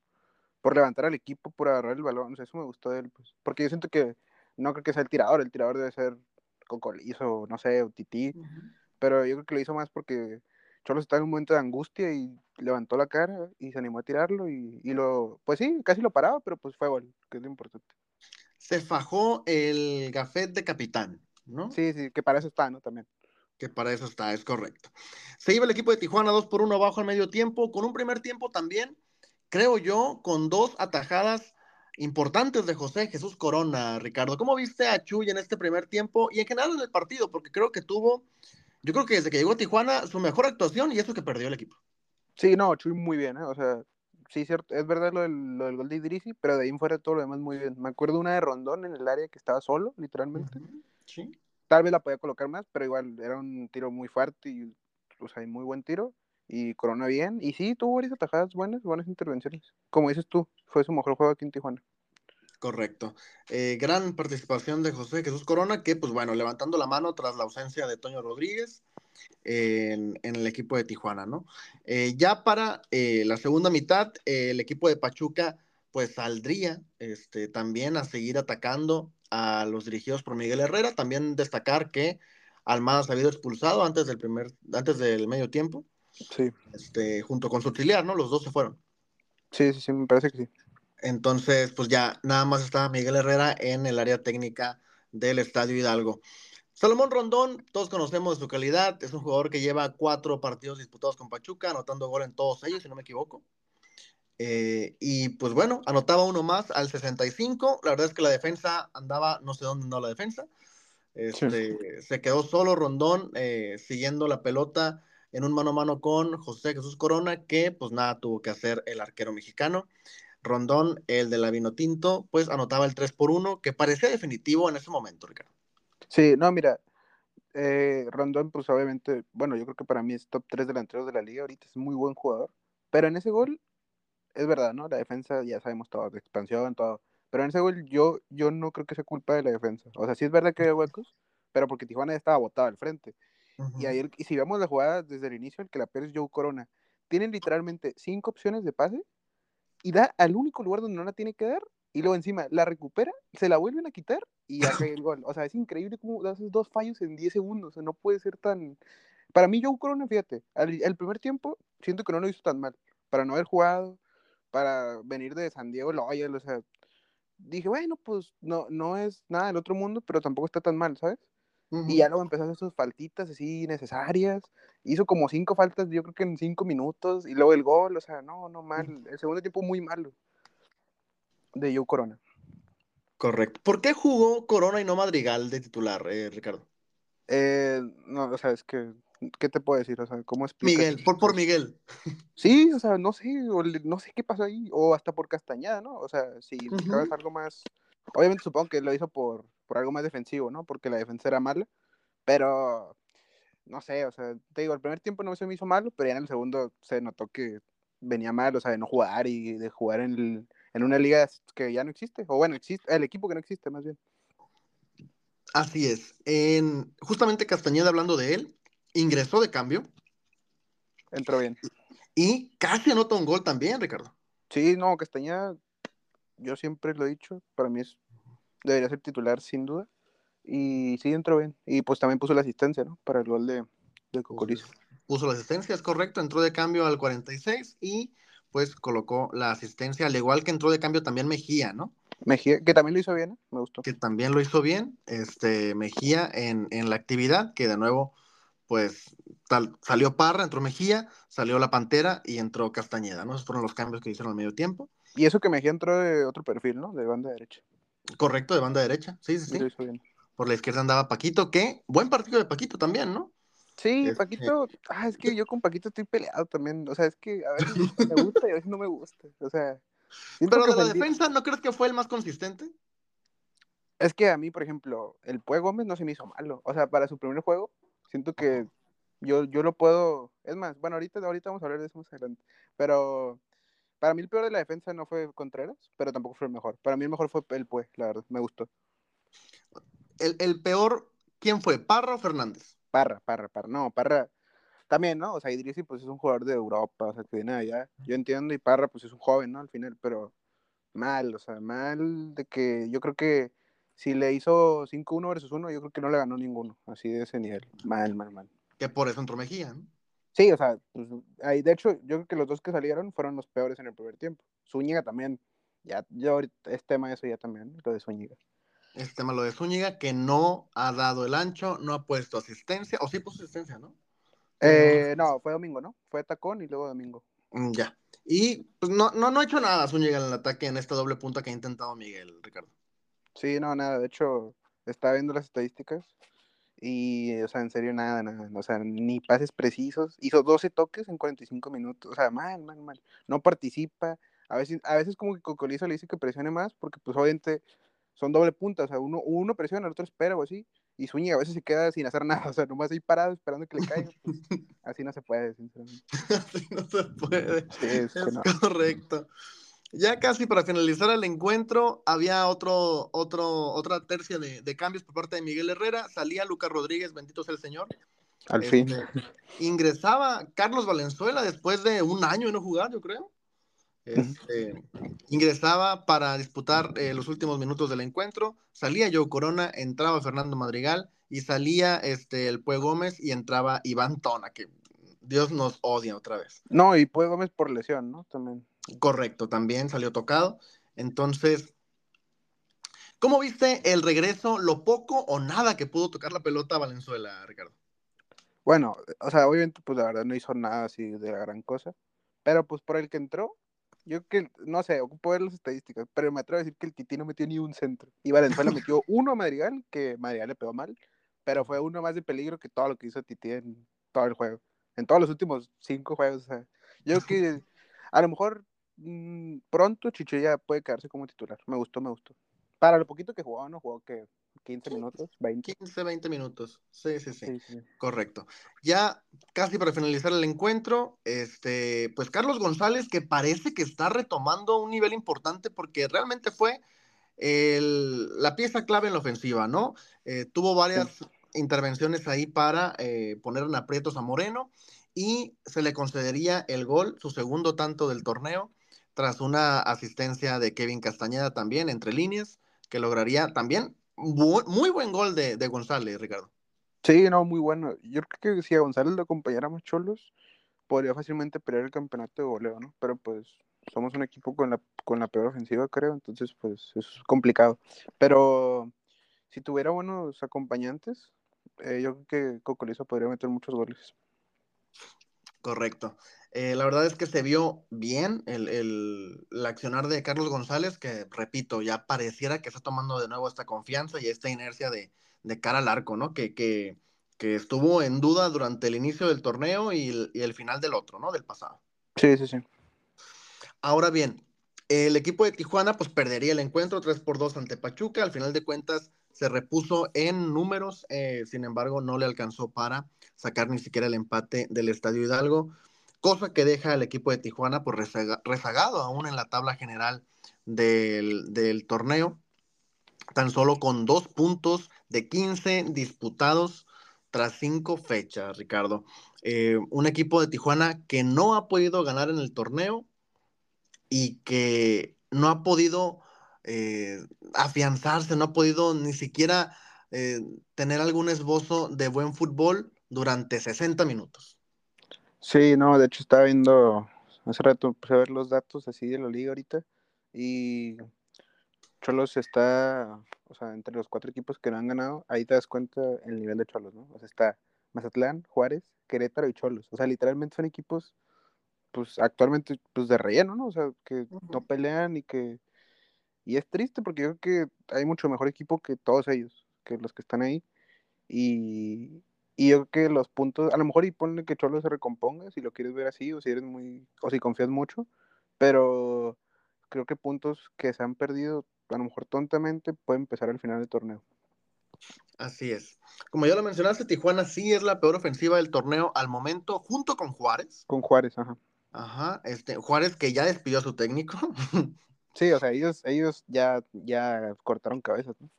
por levantar al equipo, por agarrar el balón. O sea, eso me gustó de él, pues. Porque yo siento que no creo que sea el tirador, el tirador debe ser Cocolizo, no sé, o Tití. Pero yo creo que lo hizo más porque Cholo estaba en un momento de angustia y levantó la cara y se animó a tirarlo y, y lo, pues sí, casi lo paraba, pero pues fue gol, que es lo importante. se fajó el gafet de capitán, ¿no? Sí, sí, que para eso está, ¿no? También. Que para eso está, es correcto. Se iba el equipo de Tijuana 2 por 1 abajo al medio tiempo, con un primer tiempo también, creo yo, con dos atajadas importantes de José Jesús Corona, Ricardo. ¿Cómo viste a Chuy en este primer tiempo y en general en el partido? Porque creo que tuvo, yo creo que desde que llegó a Tijuana, su mejor actuación y eso que perdió el equipo. Sí, no, Chuy muy bien, ¿eh? O sea, sí, cierto, es verdad lo del, lo del gol de Idrisi, pero de ahí en fuera todo lo demás muy bien. Me acuerdo una de Rondón en el área que estaba solo, literalmente. Sí. Tal vez la podía colocar más, pero igual era un tiro muy fuerte y, o sea, y muy buen tiro. Y Corona bien. Y sí, tuvo varias atajadas buenas, buenas intervenciones. Como dices tú, fue su mejor juego aquí en Tijuana. Correcto. Eh, gran participación de José Jesús Corona, que pues bueno, levantando la mano tras la ausencia de Toño Rodríguez en, en el equipo de Tijuana, ¿no? Eh, ya para eh, la segunda mitad, el equipo de Pachuca pues saldría este, también a seguir atacando a los dirigidos por Miguel Herrera. También destacar que Almada se había ido expulsado antes del primer, antes del medio tiempo, Sí, este, junto con su auxiliar, ¿no? Los dos se fueron. sí, sí, sí, me parece que sí. Entonces, pues ya nada más estaba Miguel Herrera en el área técnica del Estadio Hidalgo. Salomón Rondón, todos conocemos su calidad, es un jugador que lleva cuatro partidos disputados con Pachuca, anotando gol en todos ellos, si no me equivoco. Eh, y pues bueno, anotaba uno más al 65. La verdad es que la defensa andaba, no sé dónde andaba la defensa. Este, Se quedó solo Rondón eh, siguiendo la pelota en un mano a mano con José Jesús Corona, que pues nada tuvo que hacer el arquero mexicano. Rondón, el de la Vinotinto, pues anotaba el 3 por 1, que parecía definitivo en ese momento, Ricardo. Sí, no, mira, eh, Rondón, pues obviamente, bueno, yo creo que para mí es top 3 delanteros de la liga ahorita, es muy buen jugador. Pero en ese gol, es verdad, ¿no? La defensa, ya sabemos todo, de expansión, todo. Pero en ese gol yo, yo no creo que sea culpa de la defensa. O sea, sí es verdad que había huecos, pero porque Tijuana ya estaba botado al frente. Y, ahí y si vemos la jugada desde el inicio, el que la pierde es Joe Corona. Tienen literalmente cinco opciones de pase y da al único lugar donde no la tiene que dar y luego encima la recupera, se la vuelven a quitar y ya cae el gol. O sea, es increíble cómo haces dos fallos en 10 segundos. O sea, no puede ser tan... Para mí Joe Corona, fíjate, al, el primer tiempo siento que no lo hizo tan mal. Para no haber jugado, para venir de San Diego Loyal, o sea, dije, bueno, pues no, no es nada del otro mundo, pero tampoco está tan mal, ¿sabes? Y ya luego empezó a hacer sus faltitas así necesarias. Hizo como cinco faltas, yo creo que en cinco minutos. Y luego el gol, o sea, no, no mal. El segundo tiempo muy malo de Joe Corona. Correcto. ¿Por qué jugó Corona y no Madrigal de titular, eh, Ricardo? Eh, no, o sea, es que, ¿qué te puedo decir? O sea, ¿cómo explicas? Miguel, por, por Miguel. Sí, o sea, no sé, no sé qué pasó ahí. O hasta por Castañeda, ¿no? O sea, si Ujú. buscabas algo más. Obviamente supongo que lo hizo por, por algo más defensivo, ¿no? Porque la defensa era mala. Pero, no sé, o sea, te digo, el primer tiempo no se me hizo malo, pero ya en el segundo se notó que venía mal, o sea, de no jugar y de jugar en, el- en una liga que ya no existe. O bueno, existe, el equipo que no existe, más bien. Así es. En, justamente Castañeda, hablando de él, ingresó de cambio Entró bien. y casi anota un gol también, Ricardo. Sí, no, Castañeda, yo siempre lo he dicho, para mí es, debería ser titular sin duda. Y sí, entró bien. Y pues también puso la asistencia, ¿no? Para el gol de, de Cocolizo. Puso la asistencia, es correcto, entró de cambio al 46 y pues colocó la asistencia, al igual que entró de cambio también Mejía, ¿no? Mejía, que también lo hizo bien, ¿eh? me gustó. Que también lo hizo bien, este Mejía en, en la actividad, que de nuevo, pues tal, salió Parra, entró Mejía, salió la Pantera y entró Castañeda, ¿no? Esos fueron los cambios que hicieron al medio tiempo. Y eso que Mejía entró de otro perfil, ¿no? De banda derecha. Correcto, de banda derecha. Sí, sí, Sí. Por la izquierda andaba Paquito, que buen partido de Paquito también, ¿no? Sí, Es- Paquito, ah, es que yo con Paquito estoy peleado también, o sea, es que a veces me gusta y a veces no me gusta, o sea, Pero de la defensa, ¿no crees que fue el más consistente? es que a mí, por ejemplo, el Pue Gómez no se me hizo malo, o sea, para su primer juego, siento que yo, yo lo puedo, es más, bueno, ahorita, ahorita vamos a hablar de eso más adelante, pero para mí el peor de la defensa no fue Contreras, pero tampoco fue el mejor, para mí el mejor fue el Pue, la verdad, me gustó, El, el peor, ¿quién fue? ¿Parra o Fernández? Parra, Parra, Parra, no, Parra, también, ¿no? O sea, Idrisi pues es un jugador de Europa, o sea, que viene allá, yo entiendo, y Parra pues es un joven, ¿no? Al final, pero mal, o sea, mal de que yo creo que si le hizo 5-1 versus 1, yo creo que no le ganó ninguno, así de ese nivel, mal, mal, mal. Que por eso entró Mejía, ¿no? Sí, o sea, pues, ahí, de hecho, yo creo que los dos que salieron fueron los peores en el primer tiempo. Zúñiga también, ya, ya ahorita es tema eso ya también, lo de Zúñiga. Este tema lo de Zúñiga, que no ha dado el ancho, no ha puesto asistencia, o sí puso asistencia, ¿no? Eh, no, fue domingo, ¿no? Fue tacón y luego domingo. Mm, Ya. Y pues no, no, no ha hecho nada Zúñiga en el ataque en esta doble punta que ha intentado Miguel, Ricardo. Sí, no, nada, de hecho, estaba viendo las estadísticas y, o sea, en serio, nada, nada, o sea, ni pases precisos, hizo 12 toques en 45 minutos, o sea, mal, mal, mal, no participa, a veces, a veces como que Cocolizo le dice que presione más, porque pues obviamente son doble punta, o sea, uno, uno presiona, el otro espera o así, y Zúñiga a veces se queda sin hacer nada, o sea, nomás ahí parado esperando que le caiga, pues, así no se puede, sinceramente. Así no se puede. Sí, es que Es no. correcto. Ya casi para finalizar el encuentro, había otro, otro, otra tercia de, de cambios por parte de Miguel Herrera. Salía Lucas Rodríguez, bendito sea el Señor. Al Este, fin. Ingresaba Carlos Valenzuela después de un año de no jugar, yo creo. Este, ingresaba para disputar eh, los últimos minutos del encuentro. Salía Joe Corona, entraba Fernando Madrigal y salía este, el Pue Gómez y entraba Iván Tona, que Dios nos odia otra vez. No, y Pue Gómez por lesión, ¿no? También. Correcto, también salió tocado. Entonces, ¿cómo viste el regreso, lo poco o nada que pudo tocar la pelota a Valenzuela, Ricardo? Bueno, o sea, obviamente, pues la verdad no hizo nada así de la gran cosa. Pero pues por el que entró, yo que, no sé, ocupo ver las estadísticas, pero me atrevo a decir que el Titi no metió ni un centro. Y Valenzuela metió uno a Madrigal, que Madrigal le pegó mal, pero fue uno más de peligro que todo lo que hizo Titi en todo el juego. En todos los últimos cinco juegos. O sea, yo que a lo mejor pronto Chicho ya puede quedarse como titular. Me gustó, me gustó. Para lo poquito que jugaba, no jugó que 15 minutos, 20. 15, 20 minutos. Sí, sí, sí. Sí, sí. Correcto. Ya casi para finalizar el encuentro, este, pues Carlos González, que parece que está retomando un nivel importante porque realmente fue el- la pieza clave en la ofensiva, ¿no? Eh, tuvo varias intervenciones ahí para eh, poner en aprietos a Moreno y se le concedería el gol, su segundo tanto del torneo, tras una asistencia de Kevin Castañeda también entre líneas, que lograría también bu- muy buen gol de, de González, Ricardo. Sí, no, muy bueno. Yo creo que si a González lo acompañáramos Cholos, podría fácilmente pelear el campeonato de goleo, ¿no? Pero pues somos un equipo con la, con la peor ofensiva, creo, entonces pues es complicado. Pero si tuviera buenos acompañantes, eh, yo creo que Cocolizo podría meter muchos goles. Correcto. Eh, la verdad es que se vio bien el, el, el, accionar de Carlos González, que repito, ya pareciera que está tomando de nuevo esta confianza y esta inercia de, de cara al arco, ¿no? Que, que, que, estuvo en duda durante el inicio del torneo y el, y el, final del otro, ¿no? Del pasado. Sí, sí, sí. Ahora bien, el equipo de Tijuana pues perdería el encuentro 3 por 2 ante Pachuca, al final de cuentas se repuso en números, eh, sin embargo no le alcanzó para sacar ni siquiera el empate del Estadio Hidalgo, cosa que deja al equipo de Tijuana por rezaga, rezagado aún en la tabla general del, del, torneo, tan solo con dos puntos de 15 disputados tras cinco fechas, Ricardo. Eh, un equipo de Tijuana que no ha podido ganar en el torneo y que no ha podido eh, afianzarse, no ha podido ni siquiera eh, tener algún esbozo de buen fútbol durante 60 minutos. Sí, no, de hecho estaba viendo hace rato, puse a ver los datos así de la liga ahorita y Cholos está, o sea, entre los cuatro equipos que no han ganado, ahí te das cuenta el nivel de Cholos, ¿no? O sea, está Mazatlán, Juárez, Querétaro y Cholos. O sea, literalmente son equipos pues actualmente pues de relleno, ¿no? O sea, que no pelean y que y es triste porque yo creo que hay mucho mejor equipo que todos ellos, que los que están ahí. Y, y yo creo que los puntos, a lo mejor y ponle que Cholo se recomponga, si lo quieres ver así, o si eres muy, o si confías mucho, pero creo que puntos que se han perdido, a lo mejor tontamente, pueden empezar al final del torneo. Así es. Como ya lo mencionaste, Tijuana sí es la peor ofensiva del torneo al momento, junto con Juárez. Con Juárez, ajá. Ajá, este, Juárez que ya despidió a su técnico. Sí, o sea, ellos, ellos ya, ya cortaron cabezas, ¿no?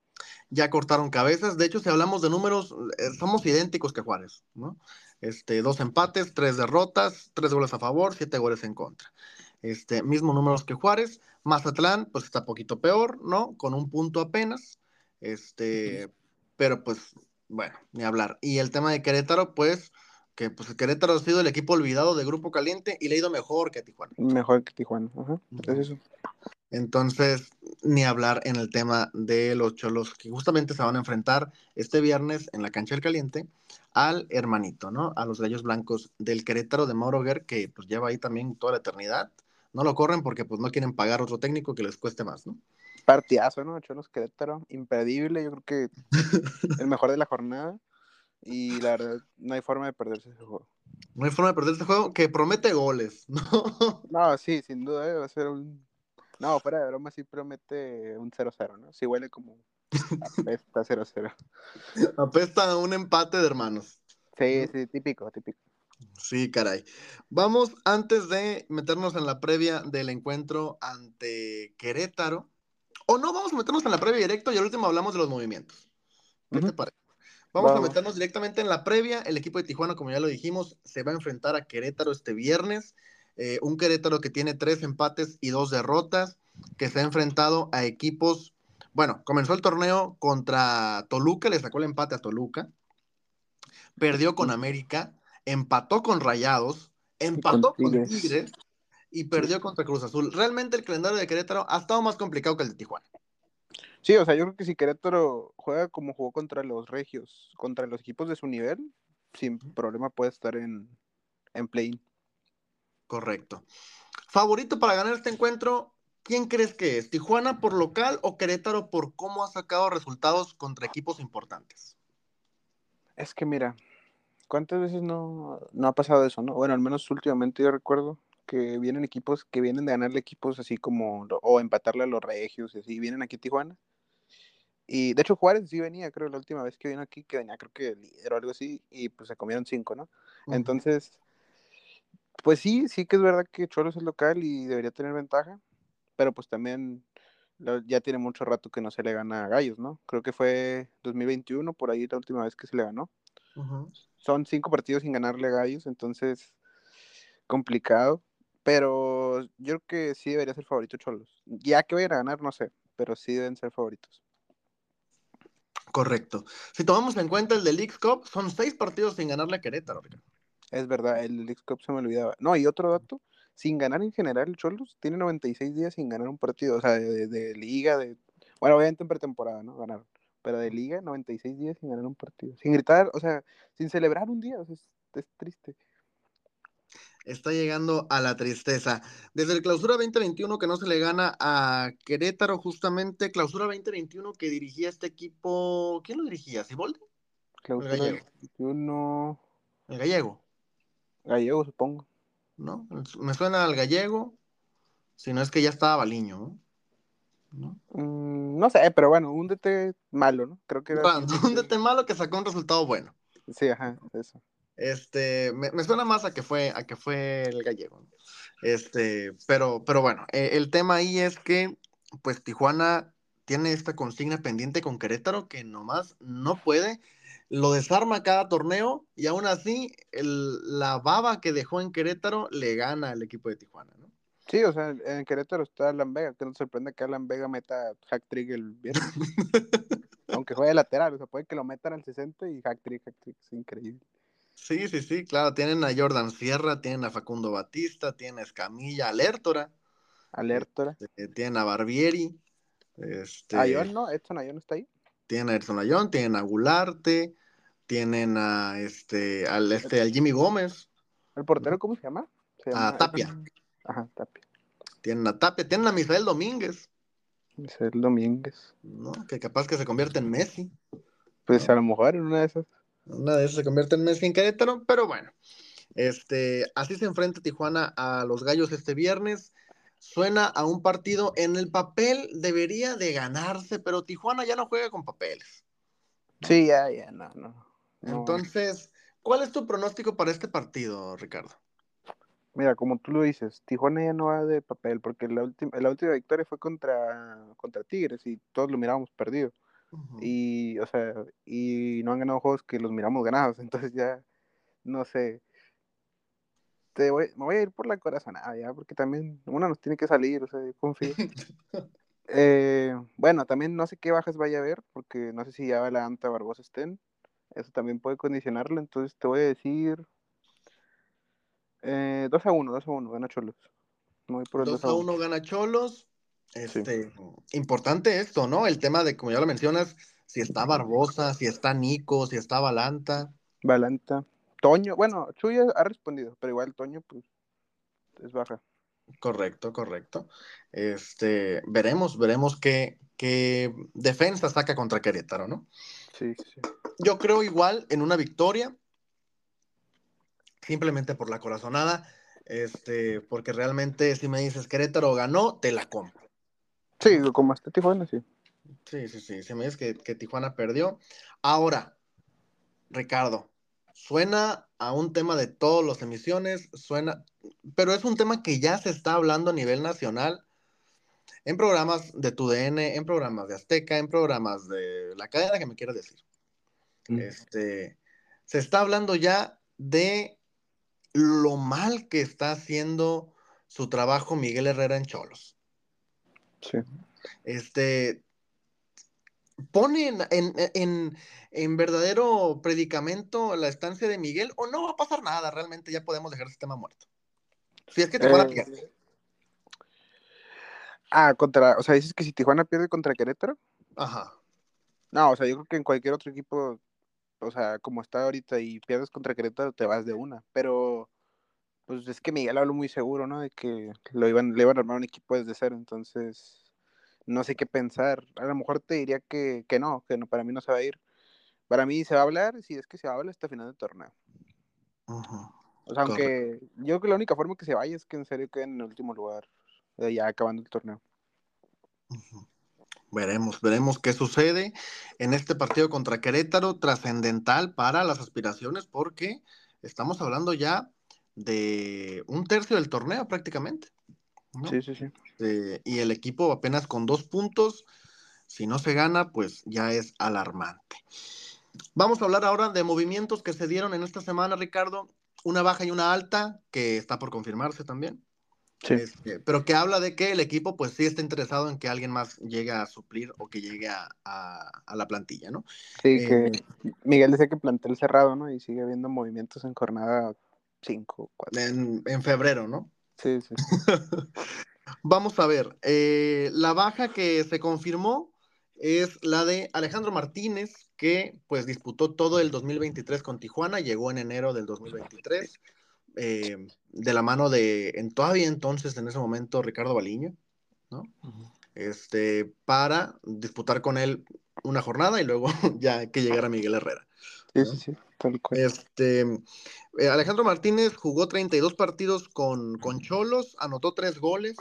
Ya cortaron cabezas. De hecho, si hablamos de números, eh, somos idénticos que Juárez, ¿no? Este, dos empates, tres derrotas, tres goles a favor, siete goles en contra. Este, mismo números que Juárez. Mazatlán, pues está poquito peor, ¿no? Con un punto apenas. Este, pero pues, bueno, ni hablar. Y el tema de Querétaro, pues, que pues Querétaro ha sido el equipo olvidado de Grupo Caliente y le ha ido mejor que a Tijuana. Mejor que Tijuana, ajá. Es eso. Entonces, ni hablar en el tema de los cholos que justamente se van a enfrentar este viernes en la cancha del caliente al hermanito, ¿no? A los gallos blancos del Querétaro de Mauroger, que pues lleva ahí también toda la eternidad. No lo corren porque pues no quieren pagar otro técnico que les cueste más, ¿no? Partidazo, ¿no? Cholos Querétaro, impedible, yo creo que el mejor de la jornada. Y la verdad, no hay forma de perderse ese juego. No hay forma de perderse ese juego que promete goles, ¿no? No, sí, sin duda eh, va a ser un no, fuera de broma sí promete un 0-0, ¿no? Sí huele como apesta 0-0. Apesta a un empate de hermanos. Sí, sí, típico, típico. Sí, caray. Vamos, antes de meternos en la previa del encuentro ante Querétaro, o no, vamos a meternos en la previa directo y al último hablamos de los movimientos. ¿Qué te parece? Vamos, vamos, a meternos directamente en la previa. El equipo de Tijuana, como ya lo dijimos, se va a enfrentar a Querétaro este viernes. Eh, un Querétaro que tiene tres empates y dos derrotas, que se ha enfrentado a equipos, bueno, comenzó el torneo contra Toluca, le sacó el empate a Toluca, perdió con América, empató con Rayados, empató con Tigres, y perdió contra Cruz Azul. Realmente el calendario de Querétaro ha estado más complicado que el de Tijuana. Sí, o sea, yo creo que si Querétaro juega como jugó contra los Regios, contra los equipos de su nivel, sin problema puede estar en, en play. Correcto. Favorito para ganar este encuentro, ¿quién crees que es? ¿Tijuana por local o Querétaro por cómo ha sacado resultados contra equipos importantes? Es que mira, ¿cuántas veces no, no ha pasado eso, no? Bueno, al menos últimamente yo recuerdo que vienen equipos que vienen de ganarle equipos así como, o empatarle a los regios y así, vienen aquí a Tijuana. Y de hecho Juárez sí venía, creo, la última vez que vino aquí, que venía creo que líder o algo así, y pues se comieron cinco, ¿no? Entonces, pues sí, sí que es verdad que Cholos es local y debería tener ventaja, pero pues también ya tiene mucho rato que no se le gana a Gallos, ¿no? Creo que fue 2021, por ahí la última vez que se le ganó. Son cinco partidos sin ganarle a Gallos, entonces complicado, pero yo creo que sí debería ser favorito Cholos. Ya que vayan a ganar, no sé, pero sí deben ser favoritos. Correcto. Si tomamos en cuenta el de League Cup, son seis partidos sin ganarle a Querétaro. Es verdad, el League Cup se me olvidaba. No, y otro dato, sin ganar en general el Cholos, tiene 96 días sin ganar un partido, o sea, de, liga, de... Bueno, obviamente en pretemporada, ¿no? Ganaron. Pero de liga, 96 días sin ganar un partido. Sin gritar, o sea, sin celebrar un día, o sea, es, triste. Está llegando a la tristeza. Desde el clausura 2021 que no se le gana a Querétaro, justamente, clausura 2021 que dirigía este equipo. ¿Quién lo dirigía? ¿Siboldi? Clausura 2021. El gallego. Gallego, supongo. ¿No? Me suena al gallego, si no es que ya estaba Baliño, ¿no? Mm, ¿no? sé, pero bueno, un DT malo, ¿no? Creo que era. un DT malo que sacó un resultado bueno. Sí, ajá, eso. Este, me, suena más a que fue, a que fue el gallego. Este, pero, pero bueno, eh, el tema ahí es que, pues, Tijuana tiene esta consigna pendiente con Querétaro que nomás no puede lo desarma cada torneo y aún así el, la baba que dejó en Querétaro le gana al equipo de Tijuana, ¿no? Sí, o sea, en Querétaro está Alan Vega, que no sorprende que Alan Vega meta hack trick el viernes. Aunque juegue lateral, o sea, puede que lo metan al 60 y hack trick, hack trick, es increíble. Sí, sí, sí, claro, tienen a Jordan Sierra, tienen a Facundo Batista, tienen a Escamilla, a Lertora. Este, tienen a Barbieri. Este, Ayón, ¿no? Edson Ayón está ahí. Tienen a Edson Ayón, tienen a Gularte, tienen a este, al, este, al Jimmy Gómez. ¿El portero cómo se llama? Se A Tapia. Ajá, Tapia. Tienen a Tapia, tienen a Misael Domínguez, Misael Domínguez. ¿no? Que capaz que se convierte en Messi. Pues a lo mejor en una de esas. Una de esas se convierte en Messi en Querétaro, pero bueno. Este, así se enfrenta Tijuana a los Gallos este viernes. Suena a un partido en el papel debería de ganarse, pero Tijuana ya no juega con papeles. Sí, ya, ya, no, no. no. Entonces, ¿cuál es tu pronóstico para este partido, Ricardo? Mira, como tú lo dices, Tijuana ya no va de papel, porque la, última la última victoria fue contra, contra Tigres y todos lo mirábamos perdido. Y, o sea, y no han ganado juegos que los miramos ganados, entonces ya, no sé. Te voy, me voy a ir por la corazonada ya, porque también una nos tiene que salir, o sea, yo confío. Eh, bueno, también no sé qué bajas vaya a haber, porque no sé si ya la Anta Barbosa estén. Eso también puede condicionarlo, entonces te voy a decir eh, 2 a 1, 2 a 1, gana Cholos. Me voy por el 2 a 1 gana Cholos. Este, Importante esto, ¿no? El tema de, como ya lo mencionas, si está Barbosa, si está Nico, si está Balanta. Balanta. Toño, bueno, Chuya ha respondido, pero igual Toño, pues, es baja. Correcto, correcto. Este, veremos, veremos qué, qué defensa saca contra Querétaro, ¿no? Sí, sí. Yo creo igual en una victoria, simplemente por la corazonada, este, porque realmente si me dices Querétaro ganó, te la compro. Sí, como está Tijuana, sí. Sí, sí, sí. Si me dices que, que Tijuana perdió. Ahora, Ricardo, suena a un tema de todas las emisiones, suena, pero es un tema que ya se está hablando a nivel nacional en programas de TUDN, en programas de Azteca, en programas de la cadena que me quieras decir. Mm. Este, se está hablando ya de lo mal que está haciendo su trabajo Miguel Herrera en Cholos. Sí. Este pone en, en, en, en, verdadero predicamento la estancia de Miguel o no va a pasar nada, realmente ya podemos dejar ese tema muerto. Si es que Tijuana Eh, pierde. Ah, contra, o sea, dices que si Tijuana pierde contra Querétaro. Ajá. No, o sea, yo creo que en cualquier otro equipo, o sea, como está ahorita y pierdes contra Querétaro, te vas de una. Pero, pues es que Miguel habló muy seguro, ¿no? De que lo iban, le iban a armar un equipo desde cero, entonces no sé qué pensar. A lo mejor te diría que, que no, que no, para mí no se va a ir. Para mí se va a hablar, si es que se va a hablar hasta final del torneo. O sea, aunque yo creo que la única forma que se vaya es que en serio queden en el último lugar, eh, ya acabando el torneo. Veremos, veremos qué sucede en este partido contra Querétaro, trascendental para las aspiraciones, porque estamos hablando ya de un tercio del torneo prácticamente. ¿No? Sí, sí, sí. Eh, y el equipo apenas con dos puntos, si no se gana, pues ya es alarmante. Vamos a hablar ahora de movimientos que se dieron en esta semana, Ricardo. Una baja y una alta, que está por confirmarse también. Sí. Este, pero que habla de que el equipo pues sí está interesado en que alguien más llegue a suplir o que llegue a, a, a la plantilla, ¿no? Sí, Eh, que Miguel decía que plantel cerrado, ¿no? Y sigue habiendo movimientos en jornada 5, 4. En, en febrero, ¿no? Sí, sí. Vamos a ver, eh, la baja que se confirmó es la de Alejandro Martínez, que pues disputó todo el 2023 con Tijuana, llegó en enero del 2023, eh, de la mano de, en todavía entonces, en ese momento, Ricardo Baliño, ¿no? Este, para disputar con él una jornada y luego ya que llegara Miguel Herrera. Sí, sí, sí, tal cual. Este, eh, Alejandro Martínez jugó 32 partidos con, con Cholos, anotó tres goles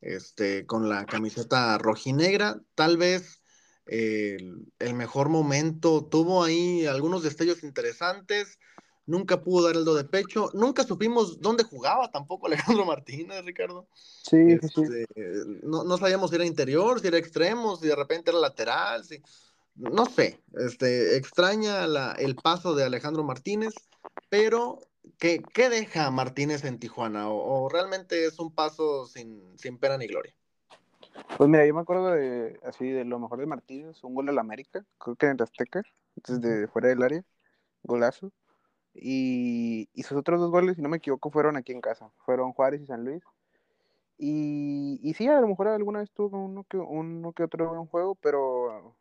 este, con la camiseta rojinegra. Tal vez eh, el, el mejor momento, tuvo ahí algunos destellos interesantes, nunca pudo dar el do de pecho, nunca supimos dónde jugaba tampoco Alejandro Martínez, Ricardo. Sí, sí, sí. Este, no, no sabíamos si era interior, si era extremo, si de repente era lateral, si no sé, este, extraña la, el paso de Alejandro Martínez, pero ¿qué, qué deja Martínez en Tijuana? O, o, realmente es un paso sin, sin pena ni gloria? Pues mira, yo me acuerdo de así de lo mejor de Martínez, un gol al América, creo que en el Azteca, desde fuera del área, golazo. Y, y, sus otros dos goles, si no me equivoco, fueron aquí en casa, fueron Juárez y San Luis. Y, y sí, a lo mejor alguna vez tuvo uno que, uno que otro buen juego, pero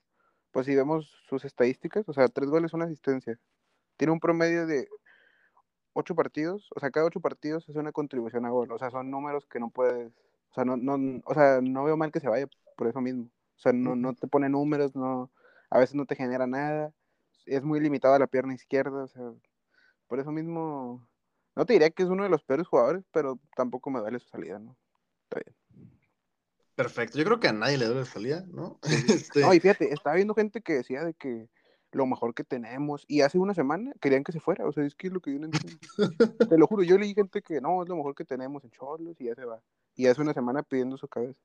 pues si vemos sus estadísticas, o sea, tres goles, una asistencia. Tiene un promedio de ocho partidos, o sea, cada ocho partidos es una contribución a gol, o sea, son números que no puedes, o sea, no, no, o sea, no veo mal que se vaya por eso mismo, o sea, no, no te pone números, no, a veces no te genera nada, es muy limitada la pierna izquierda, o sea, por eso mismo, no te diría que es uno de los peores jugadores, pero tampoco me duele su salida, ¿no? Está bien. Perfecto, yo creo que a nadie le duele su salida, ¿no? Este... No, y fíjate, estaba viendo gente que decía de que lo mejor que tenemos, y hace una semana querían que se fuera, o sea, es que es lo que yo no entiendo. te lo juro, yo leí gente que no, es lo mejor que tenemos en Cholos y ya se va. Y hace una semana pidiendo su cabeza.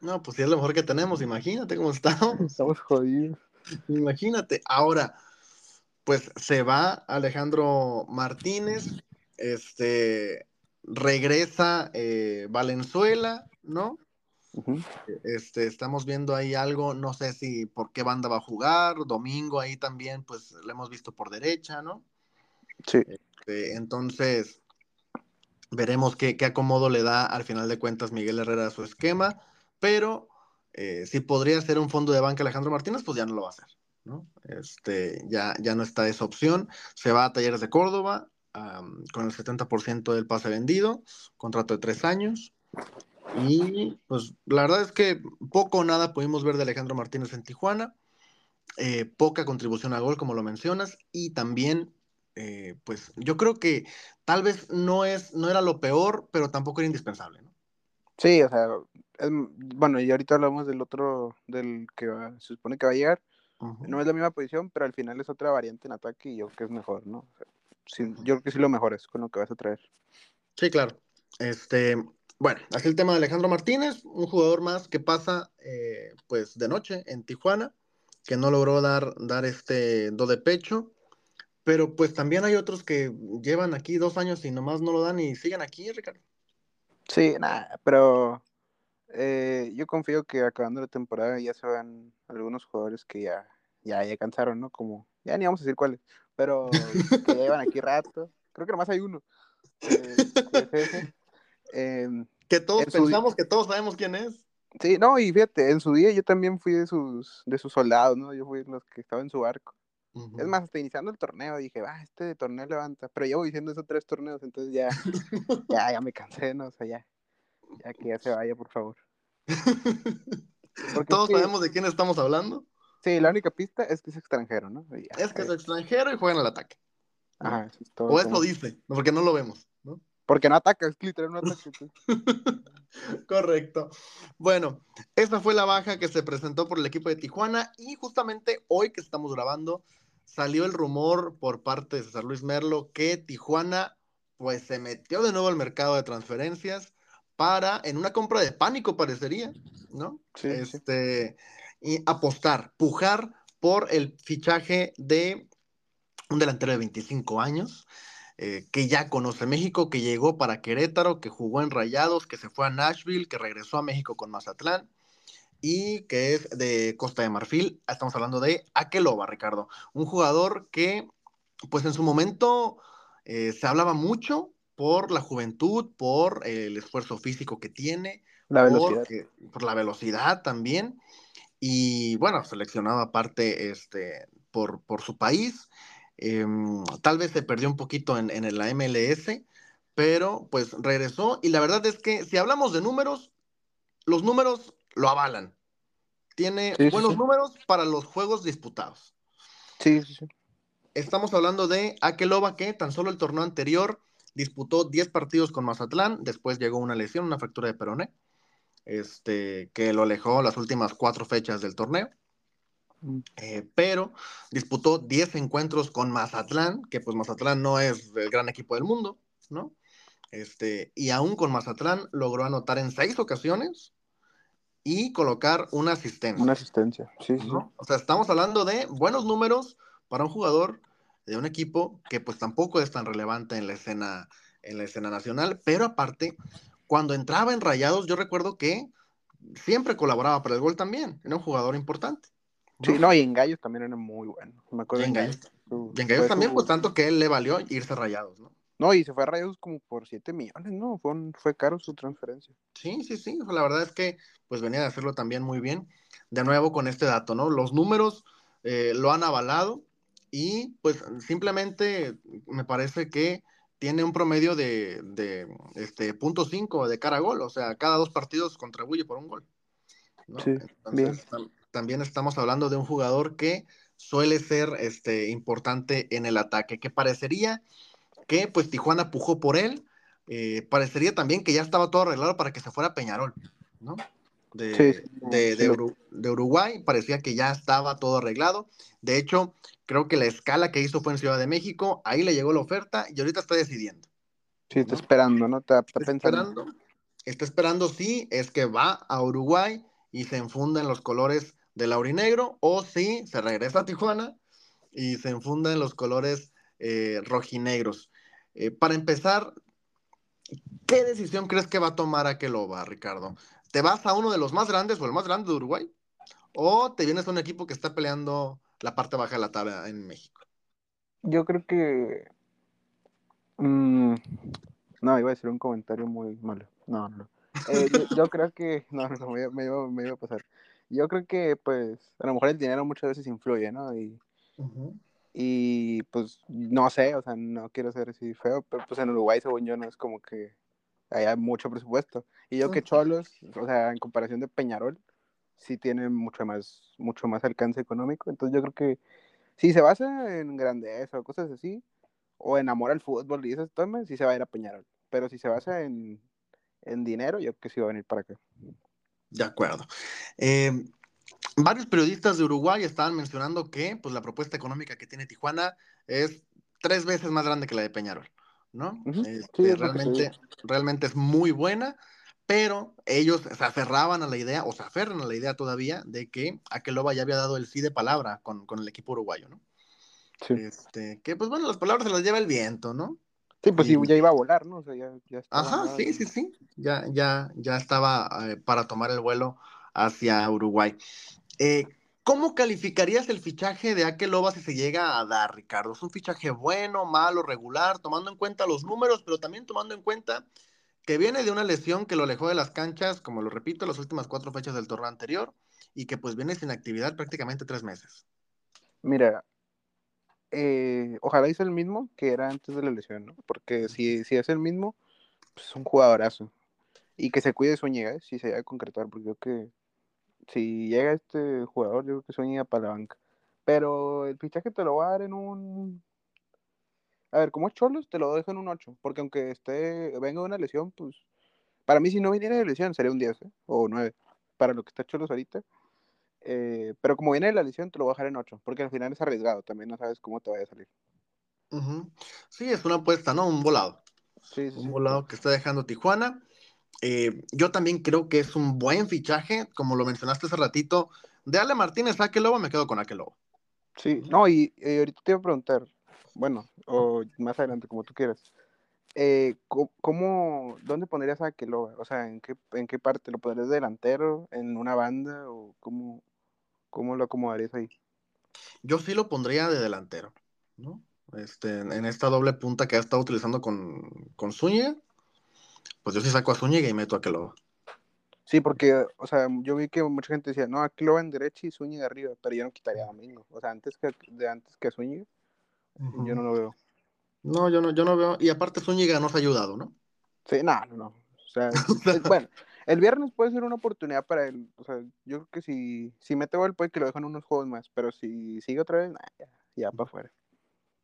No, pues sí es lo mejor que tenemos, imagínate cómo estamos. Estamos jodidos. Imagínate, ahora, pues se va Alejandro Martínez, este, regresa eh, Valenzuela, ¿no? Este, estamos viendo ahí algo, no sé si por qué banda va a jugar, domingo ahí también, pues lo hemos visto por derecha, ¿no? Sí. Este, entonces, veremos qué, qué, acomodo le da al final de cuentas Miguel Herrera a su esquema, pero eh, si podría ser un fondo de banca Alejandro Martínez, pues ya no lo va a hacer, ¿no? Este, ya, ya no está esa opción, se va a Talleres de Córdoba um, con el 70% del pase vendido, contrato de tres años. Y pues la verdad es que poco o nada pudimos ver de Alejandro Martínez en Tijuana. Eh, poca contribución a gol, como lo mencionas, y también, eh, pues yo creo que tal vez no, es, no era lo peor, pero tampoco era indispensable. ¿no? Sí, o sea, es, bueno, y ahorita hablamos del otro, del que va, se supone que va a llegar. Uh -huh. No es la misma posición, pero al final es otra variante en ataque y yo creo que es mejor, ¿no? O sea, sí. Yo creo que sí lo mejor es con lo que vas a traer. Sí, claro. Este, bueno, así el tema de Alejandro Martínez, un jugador más que pasa eh, pues de noche en Tijuana, que no logró dar, dar este do de pecho, pero pues también hay otros que llevan aquí dos años y nomás no lo dan y siguen aquí, Ricardo. Sí, nada, pero eh, yo confío que acabando la temporada ya se van algunos jugadores que ya, ya, ya cansaron, ¿no? Como, ya ni vamos a decir cuáles, pero que ya llevan aquí rato. Creo que nomás hay uno. Eh, es ese. Eh, que todos pensamos que todos sabemos quién es. Sí, no, y fíjate, en su día yo también fui de sus, de sus soldados, ¿no? Yo fui de los que estaban en su barco. Uh -huh. Es más, hasta iniciando el torneo dije, va, ah, este torneo levanta. Pero llevo diciendo esos tres torneos, entonces ya, ya, ya me cansé, ¿no? O sea, ya, ya que ya se vaya, por favor. Todos es que... sabemos de quién estamos hablando. Sí, la única pista es que es extranjero, ¿no? Ya, es que es extranjero y juega en el ataque. Ajá, eso es todo o eso dice, porque no lo vemos. Porque no ataca, literal no ataca. Correcto. Bueno, esta fue la baja que se presentó por el equipo de Tijuana y justamente hoy que estamos grabando salió el rumor por parte de César Luis Merlo que Tijuana pues se metió de nuevo al mercado de transferencias para, en una compra de pánico parecería, ¿no? Sí, este, sí. Y apostar, pujar por el fichaje de un delantero de 25 años, eh, que ya conoce México, que llegó para Querétaro, que jugó en Rayados, que se fue a Nashville, que regresó a México con Mazatlán y que es de Costa de Marfil. Estamos hablando de Akeloba, Ricardo. Un jugador que, pues en su momento eh, se hablaba mucho por la juventud, por el esfuerzo físico que tiene, la velocidad. Por, por la velocidad también. Y bueno, seleccionado aparte este, por, por su país. Eh, tal vez se perdió un poquito en, en, la MLS, pero pues regresó y la verdad es que si hablamos de números, los números lo avalan. Tiene sí, buenos sí, números para los juegos disputados. Sí, sí, sí. Estamos hablando de Akeloba que tan solo el torneo anterior disputó 10 partidos con Mazatlán, después llegó una lesión, una fractura de peroné, este, que lo alejó las últimas cuatro fechas del torneo. Eh, pero disputó 10 encuentros con Mazatlán, que pues Mazatlán no es el gran equipo del mundo, ¿no? Este, y aún con Mazatlán logró anotar en seis ocasiones y colocar una asistencia. Una asistencia, sí, ¿no? sí. O sea, estamos hablando de buenos números para un jugador de un equipo que pues tampoco es tan relevante en la escena, en la escena nacional, pero aparte, cuando entraba en Rayados, yo recuerdo que siempre colaboraba para el gol también, era un jugador importante. Sí, no, y en Gallos también era muy bueno. Me acuerdo en Gallos, su, y en Gallos también, su... pues tanto que él le valió irse a Rayados, ¿no? No, y se fue a Rayados como por 7 millones, ¿no? Fue, un, fue caro su transferencia. Sí, sí, sí. La verdad es que pues venía de hacerlo también muy bien. De nuevo con este dato, ¿no? Los números eh, lo han avalado y pues simplemente me parece que tiene un promedio de, de este, punto cinco de cara a gol, o sea, cada dos partidos contribuye por un gol. Sí, bien. También estamos hablando de un jugador que suele ser este, importante en el ataque, que parecería que pues Tijuana pujó por él, eh, parecería también que ya estaba todo arreglado para que se fuera Peñarol, ¿no? De, de, Uruguay, parecía que ya estaba todo arreglado. De hecho, creo que la escala que hizo fue en Ciudad de México, ahí le llegó la oferta y ahorita está decidiendo. Sí, está esperando, ¿no? Está, está, esperando. Está esperando, sí, es que va a Uruguay y se enfunda en los colores del aurinegro, o si se regresa a Tijuana y se enfunda en los colores eh, rojinegros. Eh, para empezar, ¿qué decisión crees que va a tomar Aqueloba, Ricardo? ¿Te vas a uno de los más grandes o el más grande de Uruguay? ¿O te vienes a un equipo que está peleando la parte baja de la tabla en México? Yo creo que. Mm, no, iba a decir un comentario muy malo. No, no. Eh, yo, creo que. No, no, me, iba, me, iba, a pasar. Yo creo que, pues, a lo mejor el dinero muchas veces influye, ¿no? Y, y pues, no sé, o sea, no quiero ser así feo, pero pues en Uruguay, según yo, no es como que hay mucho presupuesto. Y yo que Cholos, o sea, en comparación de Peñarol, sí tiene mucho más, mucho más alcance económico. Entonces yo creo que si se basa en grandeza o cosas así, o en amor al fútbol y esas tomas, sí se va a ir a Peñarol. Pero si se basa en, en dinero, yo creo que sí va a venir para acá. De acuerdo. Eh, varios periodistas de Uruguay estaban mencionando que pues, la propuesta económica que tiene Tijuana es tres veces más grande que la de Peñarol. ¿no? Este, realmente, realmente es muy buena, pero ellos se aferraban a la idea, o se aferran a la idea todavía, de que Aqueloba ya había dado el sí de palabra con, el equipo uruguayo, ¿no? Este, que pues bueno, las palabras se las lleva el viento, ¿no? Sí, pues ya iba a volar, ¿no? Ajá, sí, sí, sí. Ya, ya, ya estaba eh, para tomar el vuelo hacia Uruguay. Eh, ¿Cómo calificarías el fichaje de Akeloba si se llega a dar, Ricardo? ¿Es un fichaje bueno, malo, regular, tomando en cuenta los números, pero también tomando en cuenta que viene de una lesión que lo alejó de las canchas, como lo repito, las últimas cuatro fechas del torneo anterior, y que pues viene sin actividad prácticamente tres meses? Mira, eh, ojalá hice el mismo que era antes de la lesión, ¿no? Porque si, si es el mismo, pues es un jugadorazo. Y que se cuide su ¿eh? si se llega a concretar, porque creo que si llega este jugador, yo creo que sueña para la banca. Pero el fichaje te lo va a dar en un. A ver, como es Cholos, te lo dejo en un 8. Porque aunque esté venga de una lesión, pues. Para mí, si no viniera de lesión, sería un 10 ¿eh? o 9. Para lo que está Cholos ahorita. Eh, pero como viene de la lesión, te lo voy a dejar en 8. Porque al final es arriesgado. También no sabes cómo te vaya a salir. Sí, es una apuesta, ¿no? Un volado. Sí, sí, un volado que está dejando Tijuana. Eh, yo también creo que es un buen fichaje, como lo mencionaste hace ratito. De Ale Martínez a Aqueloba, me quedo con Aqueloba. Sí, no, y ahorita te iba a preguntar, bueno, o más adelante, como tú quieras. Eh, ¿cómo, dónde pondrías a Aqueloba? O sea, ¿en qué, ¿en qué parte? ¿Lo pondrías delantero? ¿En una banda? ¿O cómo, cómo lo acomodarías ahí? Yo sí lo pondría de delantero, ¿no? Este, en esta doble punta que ha estado utilizando con, con Zúñiga, pues yo sí saco a Zúñiga y meto a Aqueloba. Sí, porque, o sea, yo vi que mucha gente decía, no, Aqueloba en derecha y Zúñiga arriba, pero yo no quitaría a Domingo. O sea, antes que, de antes que a Zúñiga, yo no lo veo. No, yo no, yo no veo. Y aparte Zúñiga nos ha ayudado, ¿no? Sí, no, no, no. O sea, bueno, el viernes puede ser una oportunidad para él. O sea, yo creo que si, si mete gol puede que lo dejen unos juegos más, pero si sigue otra vez, ya, ya para afuera.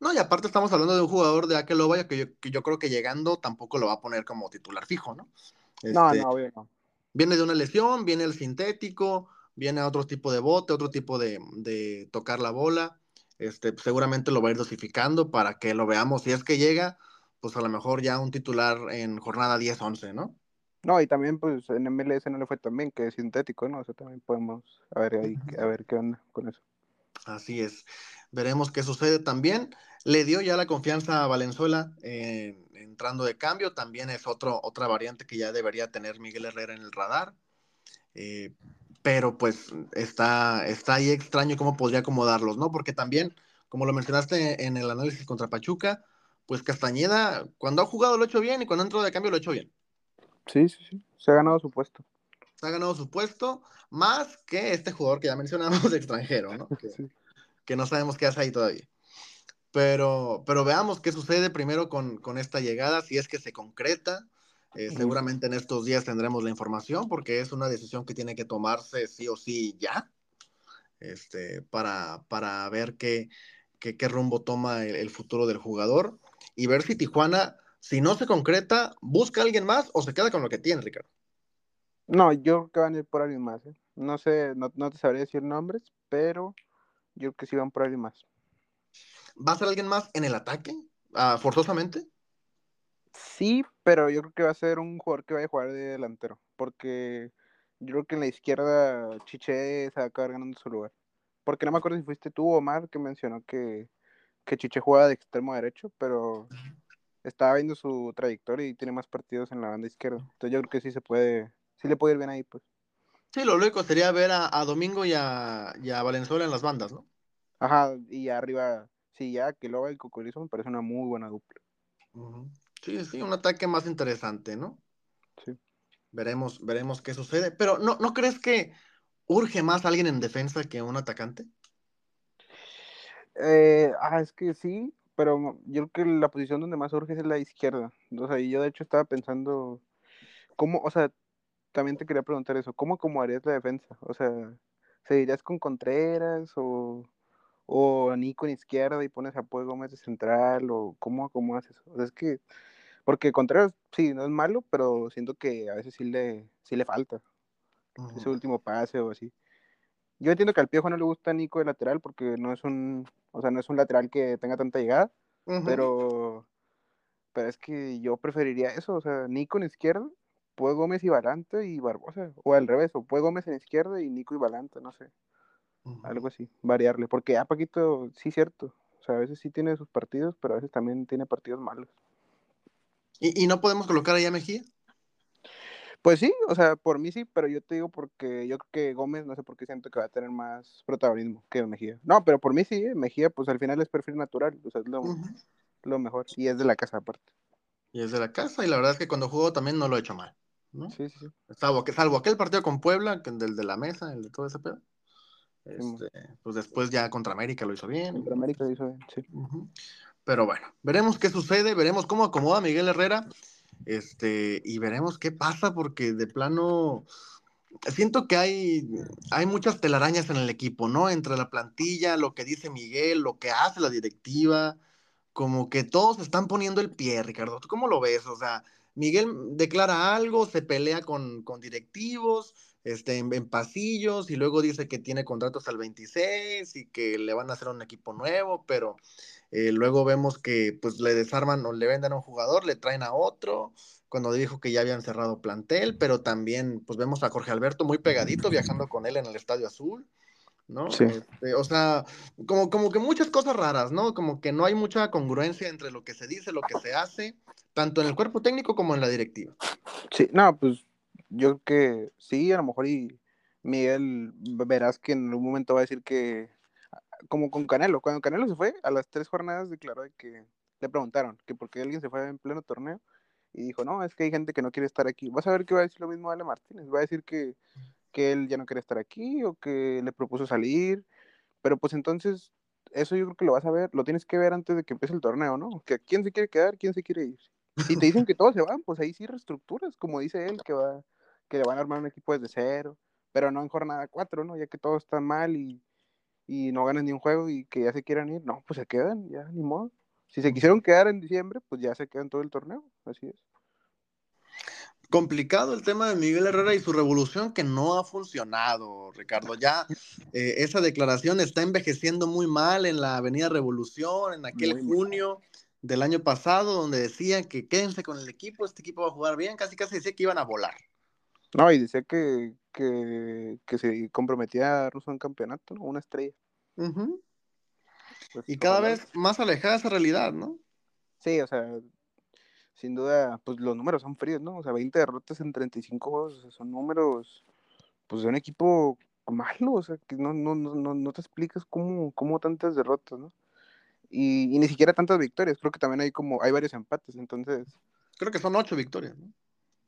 No, y aparte estamos hablando de un jugador de Akeloba que yo, que yo creo que llegando tampoco lo va a poner como titular fijo, ¿no? no, este, no, no. Viene de una lesión, viene el sintético, viene a otro tipo de bote, otro tipo de, tocar la bola. Este, seguramente lo va a ir dosificando para que lo veamos. Si es que llega, pues a lo mejor ya un titular en jornada 10-11, ¿no? No, y también pues en MLS no le fue tan bien que es sintético, ¿no? O sea, también podemos a ver ahí, a ver qué onda con eso. Así es. Veremos qué sucede también. Le dio ya la confianza a Valenzuela eh, entrando de cambio. También es otro, otra variante que ya debería tener Miguel Herrera en el radar. Eh, pero pues está, está ahí extraño cómo podría acomodarlos, ¿no? Porque también, como lo mencionaste en el análisis contra Pachuca, pues Castañeda, cuando ha jugado lo ha hecho bien y cuando ha entrado de cambio lo ha hecho bien. Sí, sí, sí. Se ha ganado su puesto. Se ha ganado su puesto, más que este jugador que ya mencionamos extranjero, ¿no? Que, que no sabemos qué hace ahí todavía. Pero, pero veamos qué sucede primero con, con esta llegada, si es que se concreta. Eh, seguramente en estos días tendremos la información porque es una decisión que tiene que tomarse sí o sí ya, este, para, para ver qué, qué, qué rumbo toma el, el, futuro del jugador y ver si Tijuana, si no se concreta, busca a alguien más o se queda con lo que tiene, Ricardo. No, yo creo que van a ir por alguien más. ¿eh? No sé, no, no, te sabría decir nombres, pero yo creo que sí van por alguien más. ¿Va a ser alguien más en el ataque? Uh, ¿Forzosamente? Sí, pero yo creo que va a ser un jugador que vaya a jugar de delantero, porque yo creo que en la izquierda Chiche se va a acabar ganando su lugar. Porque no me acuerdo si fuiste tú, Omar, que mencionó que, que Chiche juega de extremo derecho, pero estaba viendo su trayectoria y tiene más partidos en la banda izquierda. Entonces yo creo que sí se puede, sí le puede ir bien ahí, pues. Sí, lo lógico sería ver a, a Domingo y a, y a, Valenzuela en las bandas, ¿no? Ajá, y arriba, sí, ya que luego el Cocorizo me parece una muy buena dupla. Uh -huh. Sí, sí, un ataque más interesante, ¿no? Sí. Veremos, veremos qué sucede. Pero ¿no, ¿no crees que urge más alguien en defensa que un atacante? Eh, ah, es que sí, pero yo creo que la posición donde más urge es la izquierda. O sea, y yo de hecho estaba pensando, ¿cómo, o sea, también te quería preguntar eso, ¿cómo acomodarías la defensa? O sea, ¿seguirías con Contreras o, o a Nico en izquierda y pones a Pue Gómez de central? ¿O cómo acomodas eso? O sea, es que, porque Contreras sí, no es malo, pero siento que a veces sí le, sí le falta uh -huh. ese último pase o así. Yo entiendo que al Piojo no le gusta Nico de lateral porque no es un, o sea, no es un lateral que tenga tanta llegada, uh -huh. pero, pero es que yo preferiría eso, o sea, Nico en izquierda Pue Gómez y Balanta y Barbosa, o al revés, o Pue Gómez en izquierda y Nico y Balanta, no sé, uh -huh. algo así, variarle, porque a Paquito, sí, cierto, o sea, a veces sí tiene sus partidos, pero a veces también tiene partidos malos. ¿Y, y no podemos colocar ahí a Mejía? Pues sí, o sea, por mí sí, pero yo te digo porque yo creo que Gómez, no sé por qué siento que va a tener más protagonismo que Mejía. No, pero por mí sí, ¿eh? Mejía, pues al final es perfil natural, o sea, es lo, uh -huh. lo mejor, y es de la casa aparte. Y es de la casa, y la verdad es que cuando jugó también no lo ha hecho mal. ¿no? Sí, sí, sí. Salvo, salvo aquel partido con Puebla, que del de la mesa, el de todo ese pedo. Este, pues después ya contra América lo hizo bien. Contra América lo hizo bien, sí. Uh -huh. Pero bueno, veremos qué sucede, veremos cómo acomoda Miguel Herrera. Este, y veremos qué pasa, porque de plano siento que hay, hay muchas telarañas en el equipo, ¿no? Entre la plantilla, lo que dice Miguel, lo que hace la directiva, como que todos están poniendo el pie, Ricardo. ¿Tú cómo lo ves? O sea, Miguel declara algo, se pelea con, con directivos, este, en, en, pasillos, y luego dice que tiene contratos al 26 y que le van a hacer un equipo nuevo, pero eh, luego vemos que pues le desarman o le venden a un jugador, le traen a otro, cuando dijo que ya habían cerrado plantel, pero también pues vemos a Jorge Alberto muy pegadito viajando con él en el Estadio Azul. ¿no? Sí. Este, o sea, como, como que muchas cosas raras, ¿no? Como que no hay mucha congruencia entre lo que se dice, lo que se hace, tanto en el cuerpo técnico como en la directiva. Sí, no, pues yo creo que sí, a lo mejor y Miguel verás que en algún momento va a decir que, como con Canelo, cuando Canelo se fue, a las tres jornadas declaró que le preguntaron que por qué alguien se fue en pleno torneo y dijo, no, es que hay gente que no quiere estar aquí. Vas a ver que va a decir lo mismo Ale Martínez, va a decir que que él ya no quiere estar aquí o que le propuso salir, pero pues entonces eso yo creo que lo vas a ver, lo tienes que ver antes de que empiece el torneo, ¿no? Que quién se quiere quedar, quién se quiere ir. Si te dicen que todos se van, pues ahí sí reestructuras, como dice él, que va que le van a armar un equipo desde cero, pero no en jornada cuatro, ¿no? Ya que todo está mal y, y no ganan ni un juego y que ya se quieran ir, no, pues se quedan, ya, ni modo. Si se quisieron quedar en diciembre, pues ya se quedan todo el torneo, así es complicado el tema de Miguel Herrera y su revolución que no ha funcionado, Ricardo. Ya eh, esa declaración está envejeciendo muy mal en la Avenida Revolución, en aquel muy junio mal. del año pasado, donde decía que quédense con el equipo, este equipo va a jugar bien, casi casi decía que iban a volar. No, y decía que, que, que se comprometía a darnos un campeonato, ¿no? una estrella. Uh -huh. pues, y cada vez más alejada de esa realidad, ¿no? Sí, o sea, sin duda, pues los números son fríos, ¿no? O sea, 20 derrotas en 35 juegos, o sea, son números, pues de un equipo malo, o sea, que no, no, no, no te explicas cómo, cómo tantas derrotas, ¿no? Y, y, ni siquiera tantas victorias, creo que también hay como, hay varios empates, entonces... Creo que son ocho victorias, ¿no?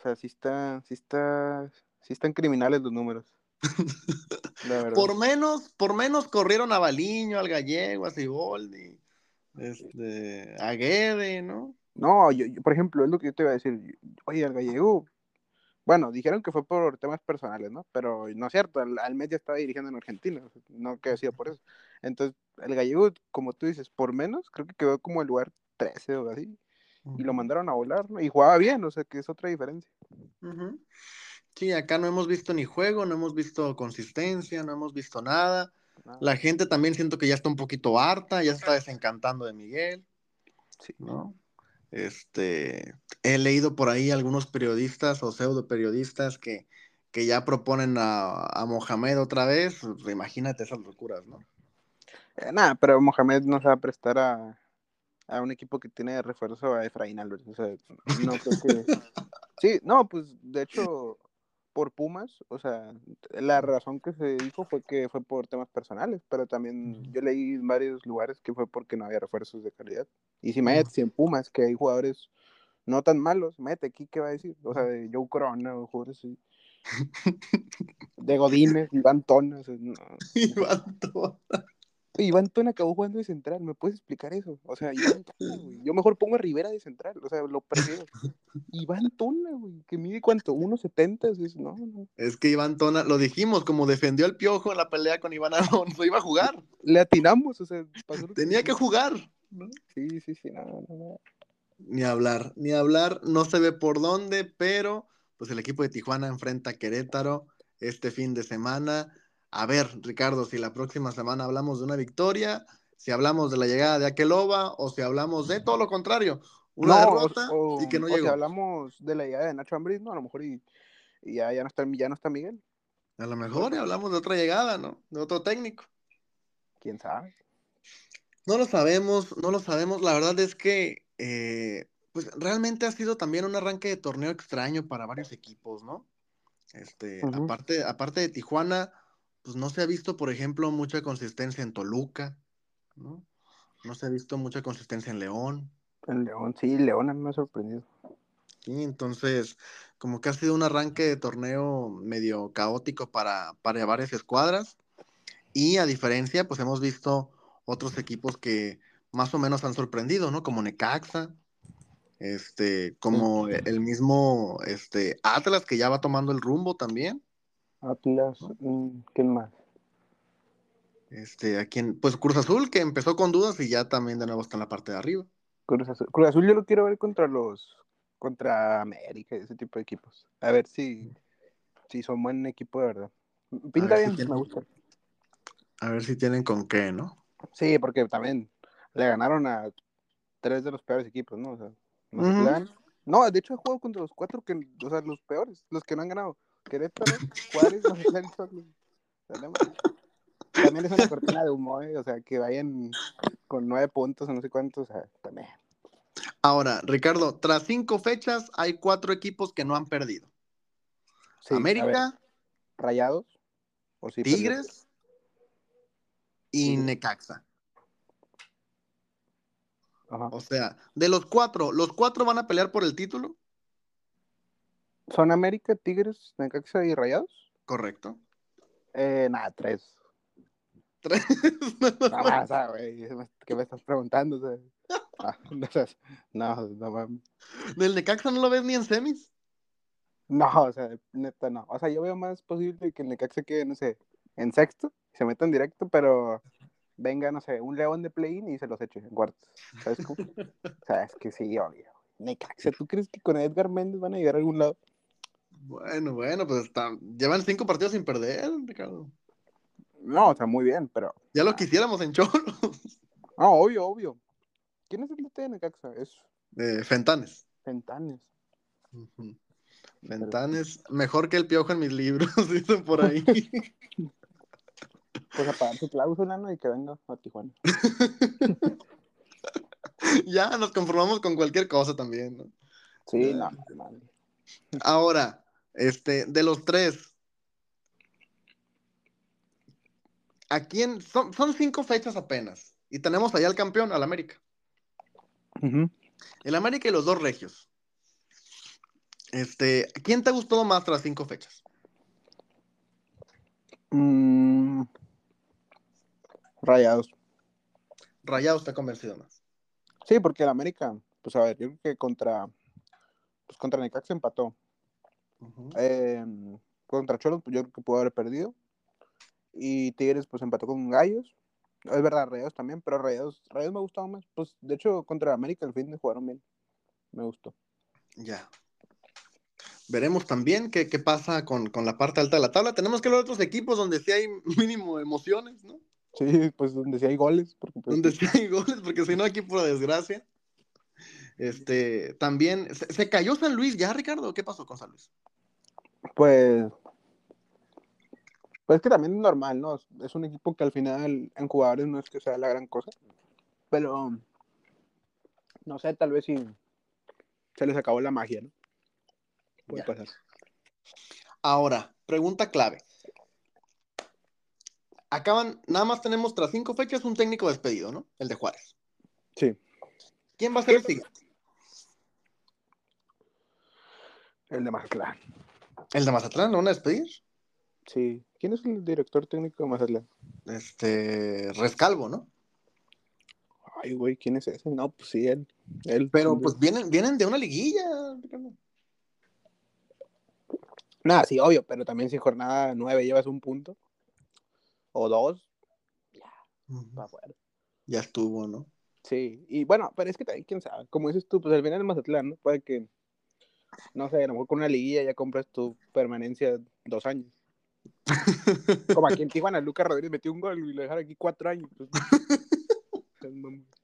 O sea, sí está, sí está, sí están criminales los números. por menos, por menos corrieron a Baliño, al Gallego, a Ciboldi. Este, Aguede, ¿no? No, yo, yo, por ejemplo, es lo que yo te iba a decir. Oye, el gallego, bueno, dijeron que fue por temas personales, ¿no? Pero no es cierto, al, al ya estaba dirigiendo en Argentina, no que sido por eso. Entonces, el gallego, como tú dices, por menos, creo que quedó como el lugar 13 o así, y lo mandaron a volar, ¿no? Y jugaba bien, o sea, que es otra diferencia. Sí, acá no hemos visto ni juego, no hemos visto consistencia, no hemos visto nada. Nada. La gente también siento que ya está un poquito harta, ya se está desencantando de Miguel, Sí. ¿no? Este, he leído por ahí algunos periodistas o pseudo periodistas que, que ya proponen a, a Mohamed otra vez. Pues, imagínate esas locuras, ¿no? Eh, nada, pero Mohamed no se va a prestar a, a un equipo que tiene de refuerzo a Efraín Álvarez. O sea, no creo que. Sí, no, pues de hecho, por Pumas, o sea, la razón que se dijo fue que fue por temas personales, pero también yo leí en varios lugares que fue porque no había refuerzos de calidad. Y si metes si en Pumas, que hay jugadores no tan malos, mete aquí, ¿qué va a decir? O sea, de Joe Corona o jugadores así. De Godínez, Iván Tona, o sea, no. Iván Tona. Iván Tona acabó jugando de central, ¿me puedes explicar eso? O sea, Iván Tona, güey. Yo mejor pongo a Rivera de central, o sea, lo prefiero. Iván Tona, güey, que mide cuánto, 1.70, es, no, no. Es que Iván Tona, lo dijimos, como defendió al piojo en la pelea con Iván Alonso, iba a jugar, Le atinamos, o sea, pasó tenía que jugar. ¿no? Sí, sí, sí, no, no, no. Ni hablar, ni hablar, no se ve por dónde, pero pues el equipo de Tijuana enfrenta a Querétaro este fin de semana. A ver, Ricardo, si la próxima semana hablamos de una victoria, si hablamos de la llegada de Aqueloba o si hablamos de todo lo contrario, una No, derrota o, y que no o si llegó. hablamos de la llegada de Nacho Ambriz, no, a lo mejor y, y ya, ya, no está, ya no está Miguel, A lo mejor y hablamos de otra llegada, ¿no? De otro técnico. quién sabe. No lo sabemos, no lo sabemos. La verdad es que, eh, pues realmente ha sido también un arranque de torneo extraño para varios equipos, ¿no? Este, aparte, aparte de Tijuana, pues no se ha visto, por ejemplo, mucha consistencia en Toluca, ¿no? No se ha visto mucha consistencia en León, El León, sí, León a mí me ha sorprendido. ¿sí? Entonces, como que ha sido un arranque de torneo medio caótico para, para varias escuadras. Y a diferencia, pues hemos visto otros equipos que más o menos han sorprendido, ¿no? Como Necaxa, este, como el mismo este, Atlas, que ya va tomando el rumbo también. Atlas, mm, ¿quién más? Este, a quien, pues Cruz Azul, que empezó con dudas y ya también de nuevo está en la parte de arriba. Cruz Azul. Cruz Azul yo lo quiero ver contra los, contra América y ese tipo de equipos. A ver si, si son buen equipo de verdad. Pinta si bien, tiene- me gusta. A ver si tienen con qué, ¿no? Sí, porque también le ganaron a tres de los peores equipos, ¿no? O sea. Mazatlán. No, de hecho he jugado contra los cuatro que, o sea, los peores, los que no han ganado. Querétaro, Juárez, Mazatlán. También es una cortina de humo, ¿eh? o sea, que vayan con nueve puntos o no sé cuántos, o sea, también. Ahora, Ricardo, tras cinco fechas hay cuatro equipos que no han perdido. Sí, América, Rayados, o sí, perdió. Tigres y. Necaxa. Ajá. O sea, de los cuatro, ¿los cuatro van a pelear por el título? ¿Son América, Tigres, Necaxa y Rayados? Correcto. Eh, nada, tres. Tres. No, más, güey, ¿qué me estás preguntando? Ah, no, no, no, mames. ¿Del Necaxa no lo ves ni en semis? No, o sea, neta no. O sea, yo veo más posible que el Necaxa quede, no sé, en sexto, se metan directo, pero venga, no sé, un león de play-in y se los eche en cuartos. ¿Sabes cómo? o sea, es que sí, obvio. Necaxa, ¿tú crees que con Edgar Méndez van a llegar a algún lado? Bueno, bueno, pues está- llevan cinco partidos sin perder, Ricardo. No, o sea, muy bien, pero. Ya lo quisiéramos en Cholos. No, obvio, obvio. ¿Quién es el DT de Necaxa? Es Eh, Fentanes. Fentanes. Fentanes, mejor que el piojo en mis libros, dicen por ahí. Pues a pagar su cláusula, ¿no? Y que venga a Tijuana. ya nos conformamos con cualquier cosa también, ¿no? Sí, Ah. no, no, no. Ahora, este, de los tres, ¿a quién? Son, son cinco fechas apenas. Y tenemos allá al campeón, al América. El América y los dos regios. Este, ¿quién te gustó más tras cinco fechas? Mm, Rayados. Rayado está convencido más. Sí, porque el América, pues a ver, yo creo que contra, pues contra Necaxa empató. Eh, contra Cholos, pues yo creo que pudo haber perdido. Y Tigres, pues empató con Gallos. Es verdad, Rayados también, pero Rayados, Rayados me gustaba más. Pues de hecho, contra América el fin de jugaron bien. Me gustó. Ya. Veremos también qué, qué pasa con, con la parte alta de la tabla. Tenemos que ver otros equipos donde sí hay mínimo emociones, ¿no? Sí, pues donde sí hay goles. Porque, pues, Donde sí hay goles, porque si no, aquí por desgracia. Este, también, ¿se, se cayó San Luis ya, Ricardo? ¿Qué pasó con San Luis? Pues, pues que también es normal, ¿no? Es un equipo que al final en jugadores no es que sea la gran cosa, pero no sé, tal vez si se les acabó la magia, ¿no? Puede Ya. pasar. Ahora, pregunta clave. Acaban, nada más tenemos tras cinco fechas un técnico despedido, ¿no? El de Juárez. Sí, ¿Quién va a ser el siguiente? el de Mazatlán. ¿El de Mazatlán lo van a despedir? Sí. ¿Quién es el director técnico de Mazatlán? Este, Rescalvo, ¿no? Ay, güey, ¿quién es ese? No, pues sí, él. él Pero pues vienen, vienen de una liguilla. Nada, sí, obvio, pero también si jornada nueve llevas un punto o dos, va afuera. Ya estuvo, ¿no? Sí, y bueno, pero es que también, quién sabe, como dices tú, pues al final es Mazatlán, ¿no? Puede que, no sé, a lo mejor con una liguilla ya compras tu permanencia dos años. Como aquí en Tijuana, Lucas Rodríguez metió un gol y lo dejaron aquí cuatro años. pues.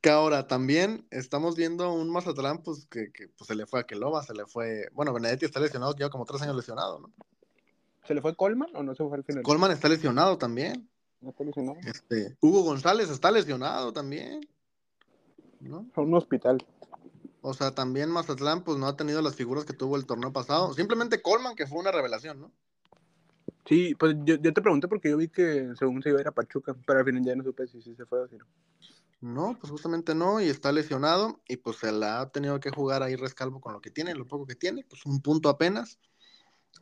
Que ahora también estamos viendo un Mazatlán, pues que, que, pues, se le fue a Queloba, se le fue. Bueno, Benedetti está lesionado, lleva como tres años lesionado, ¿no? ¿Se le fue Colman o no se fue al final? Colman está lesionado también. No está lesionado. Este, Hugo González está lesionado también. ¿No? A un hospital. O sea, también Mazatlán, pues no ha tenido las figuras que tuvo el torneo pasado. Simplemente Colman, que fue una revelación, ¿no? Sí, pues yo, yo te pregunté porque yo vi que según se iba a ir a Pachuca, pero al final ya no supe si sí se fue o si no. No, pues justamente no, y está lesionado, y pues se la ha tenido que jugar ahí Rescalvo con lo que tiene, lo poco que tiene, pues un punto apenas.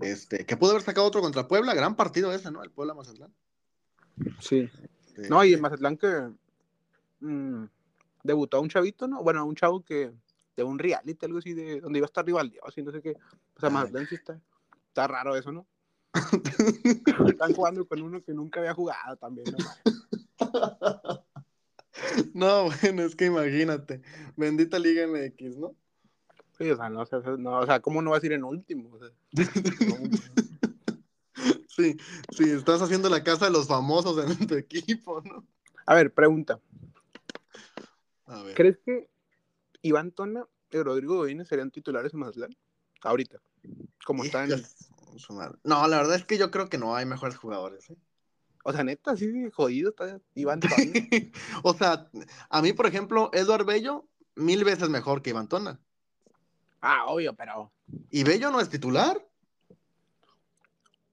Este, que pudo haber sacado otro contra Puebla, gran partido ese, ¿no? El Puebla Mazatlán. Sí. Este, No, y en Mazatlán que mm, debutó a un chavito, ¿no? Bueno, a un chavo que de un reality, algo así, de donde iba a estar rival Dios y no sé qué. O sea, Ay. Mazatlán sí está, está raro eso, ¿no? Están jugando con uno que nunca había jugado también, ¿no? No, bueno, es que imagínate, bendita Liga MX, ¿no? Sí, o sea, no, o sea, no, o sea, ¿cómo no vas a ir en último? O sea, no. Sí, sí, estás haciendo la casa de los famosos en tu equipo, ¿no? A ver, pregunta. A ver. ¿Crees que Iván Tona y Rodrigo Godínez serían titulares en Mazatlán? Ahorita. Como están. No, la verdad es que yo creo que no hay mejores jugadores. ¿eh? O sea, neta, así jodido está Iván Tona. o sea, a mí, por ejemplo, Eduard Bello, mil veces mejor que Iván Tona. ah, obvio, pero. ¿Y Bello no es titular?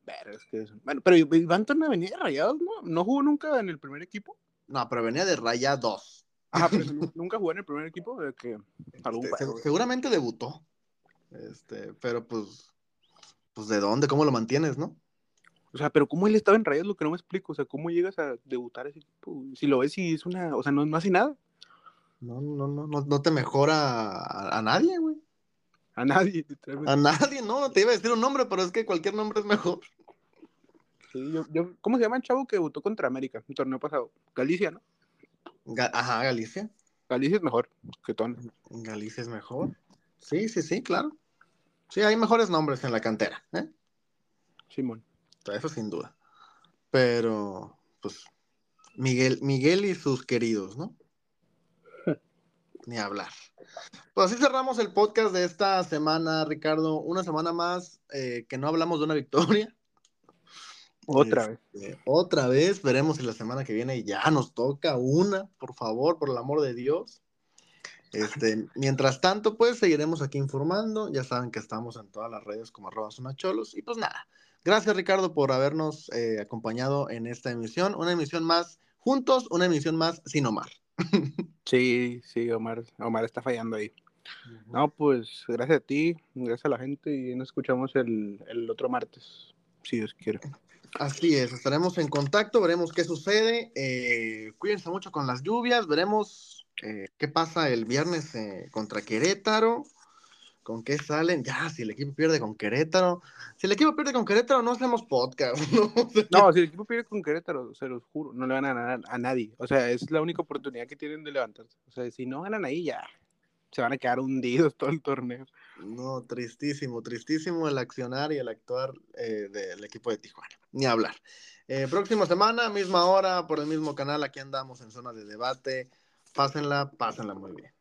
Ver, es que es- Bueno, pero Iván Tona venía de rayados, ¿no? No jugó nunca en el primer equipo. No, pero venía de Raya 2. Ajá, pero nu- nunca jugó en el primer equipo de que algún Este, seguramente debutó. Este, pero pues, pues de dónde, cómo lo mantienes, ¿no? O sea, pero cómo él estaba en rayados, lo que no me explico. O sea, cómo llegas a debutar ese equipo. Si lo ves y es una. O sea, no, no hace nada. No, no, no, no, no te mejora a, a nadie, güey. A nadie. A nadie, no, te iba a decir un nombre, pero es que cualquier nombre es mejor. Sí, yo, yo- ¿Cómo se llama el chavo que debutó contra América el torneo pasado? Galicia, ¿no? Ga- Ajá, Galicia. Galicia es mejor que Tona. Galicia es mejor. Sí, sí, sí, claro. Sí, hay mejores nombres en la cantera, ¿eh? Simón. Eso sin duda. Pero, pues, Miguel, Miguel y sus queridos, ¿no? Ni hablar. Pues así cerramos el podcast de esta semana, Ricardo. Una semana más eh, que no hablamos de una victoria. Otra vez. Este, otra vez, veremos si la semana que viene ya nos toca una, por favor, por el amor de Dios. Este, mientras tanto, pues seguiremos aquí informando. Ya saben que estamos en todas las redes como arroba sonacholos. Y pues nada, gracias Ricardo por habernos eh, acompañado en esta emisión. Una emisión más juntos, una emisión más sin Omar. Sí, sí, Omar, Omar está fallando ahí. No, pues gracias a ti, gracias a la gente y nos escuchamos el, el otro martes, si Dios quiere. Así es, estaremos en contacto, veremos qué sucede. eh, cuídense mucho con las lluvias, veremos eh, qué pasa el viernes eh, contra Querétaro. ¿Con qué salen? Ya, si el equipo pierde con Querétaro. Si el equipo pierde con Querétaro, no hacemos podcast. No, no si el equipo pierde con Querétaro, se los juro, no le van a ganar a nadie. O sea, es la única oportunidad que tienen de levantarse. O sea, si no ganan ahí, ya se van a quedar hundidos todo el torneo. No, tristísimo, tristísimo el accionar y el actuar eh, del equipo de Tijuana. Ni hablar. Eh, próxima semana, misma hora, por el mismo canal, aquí andamos en zona de debate. Pásenla, pásenla muy bien.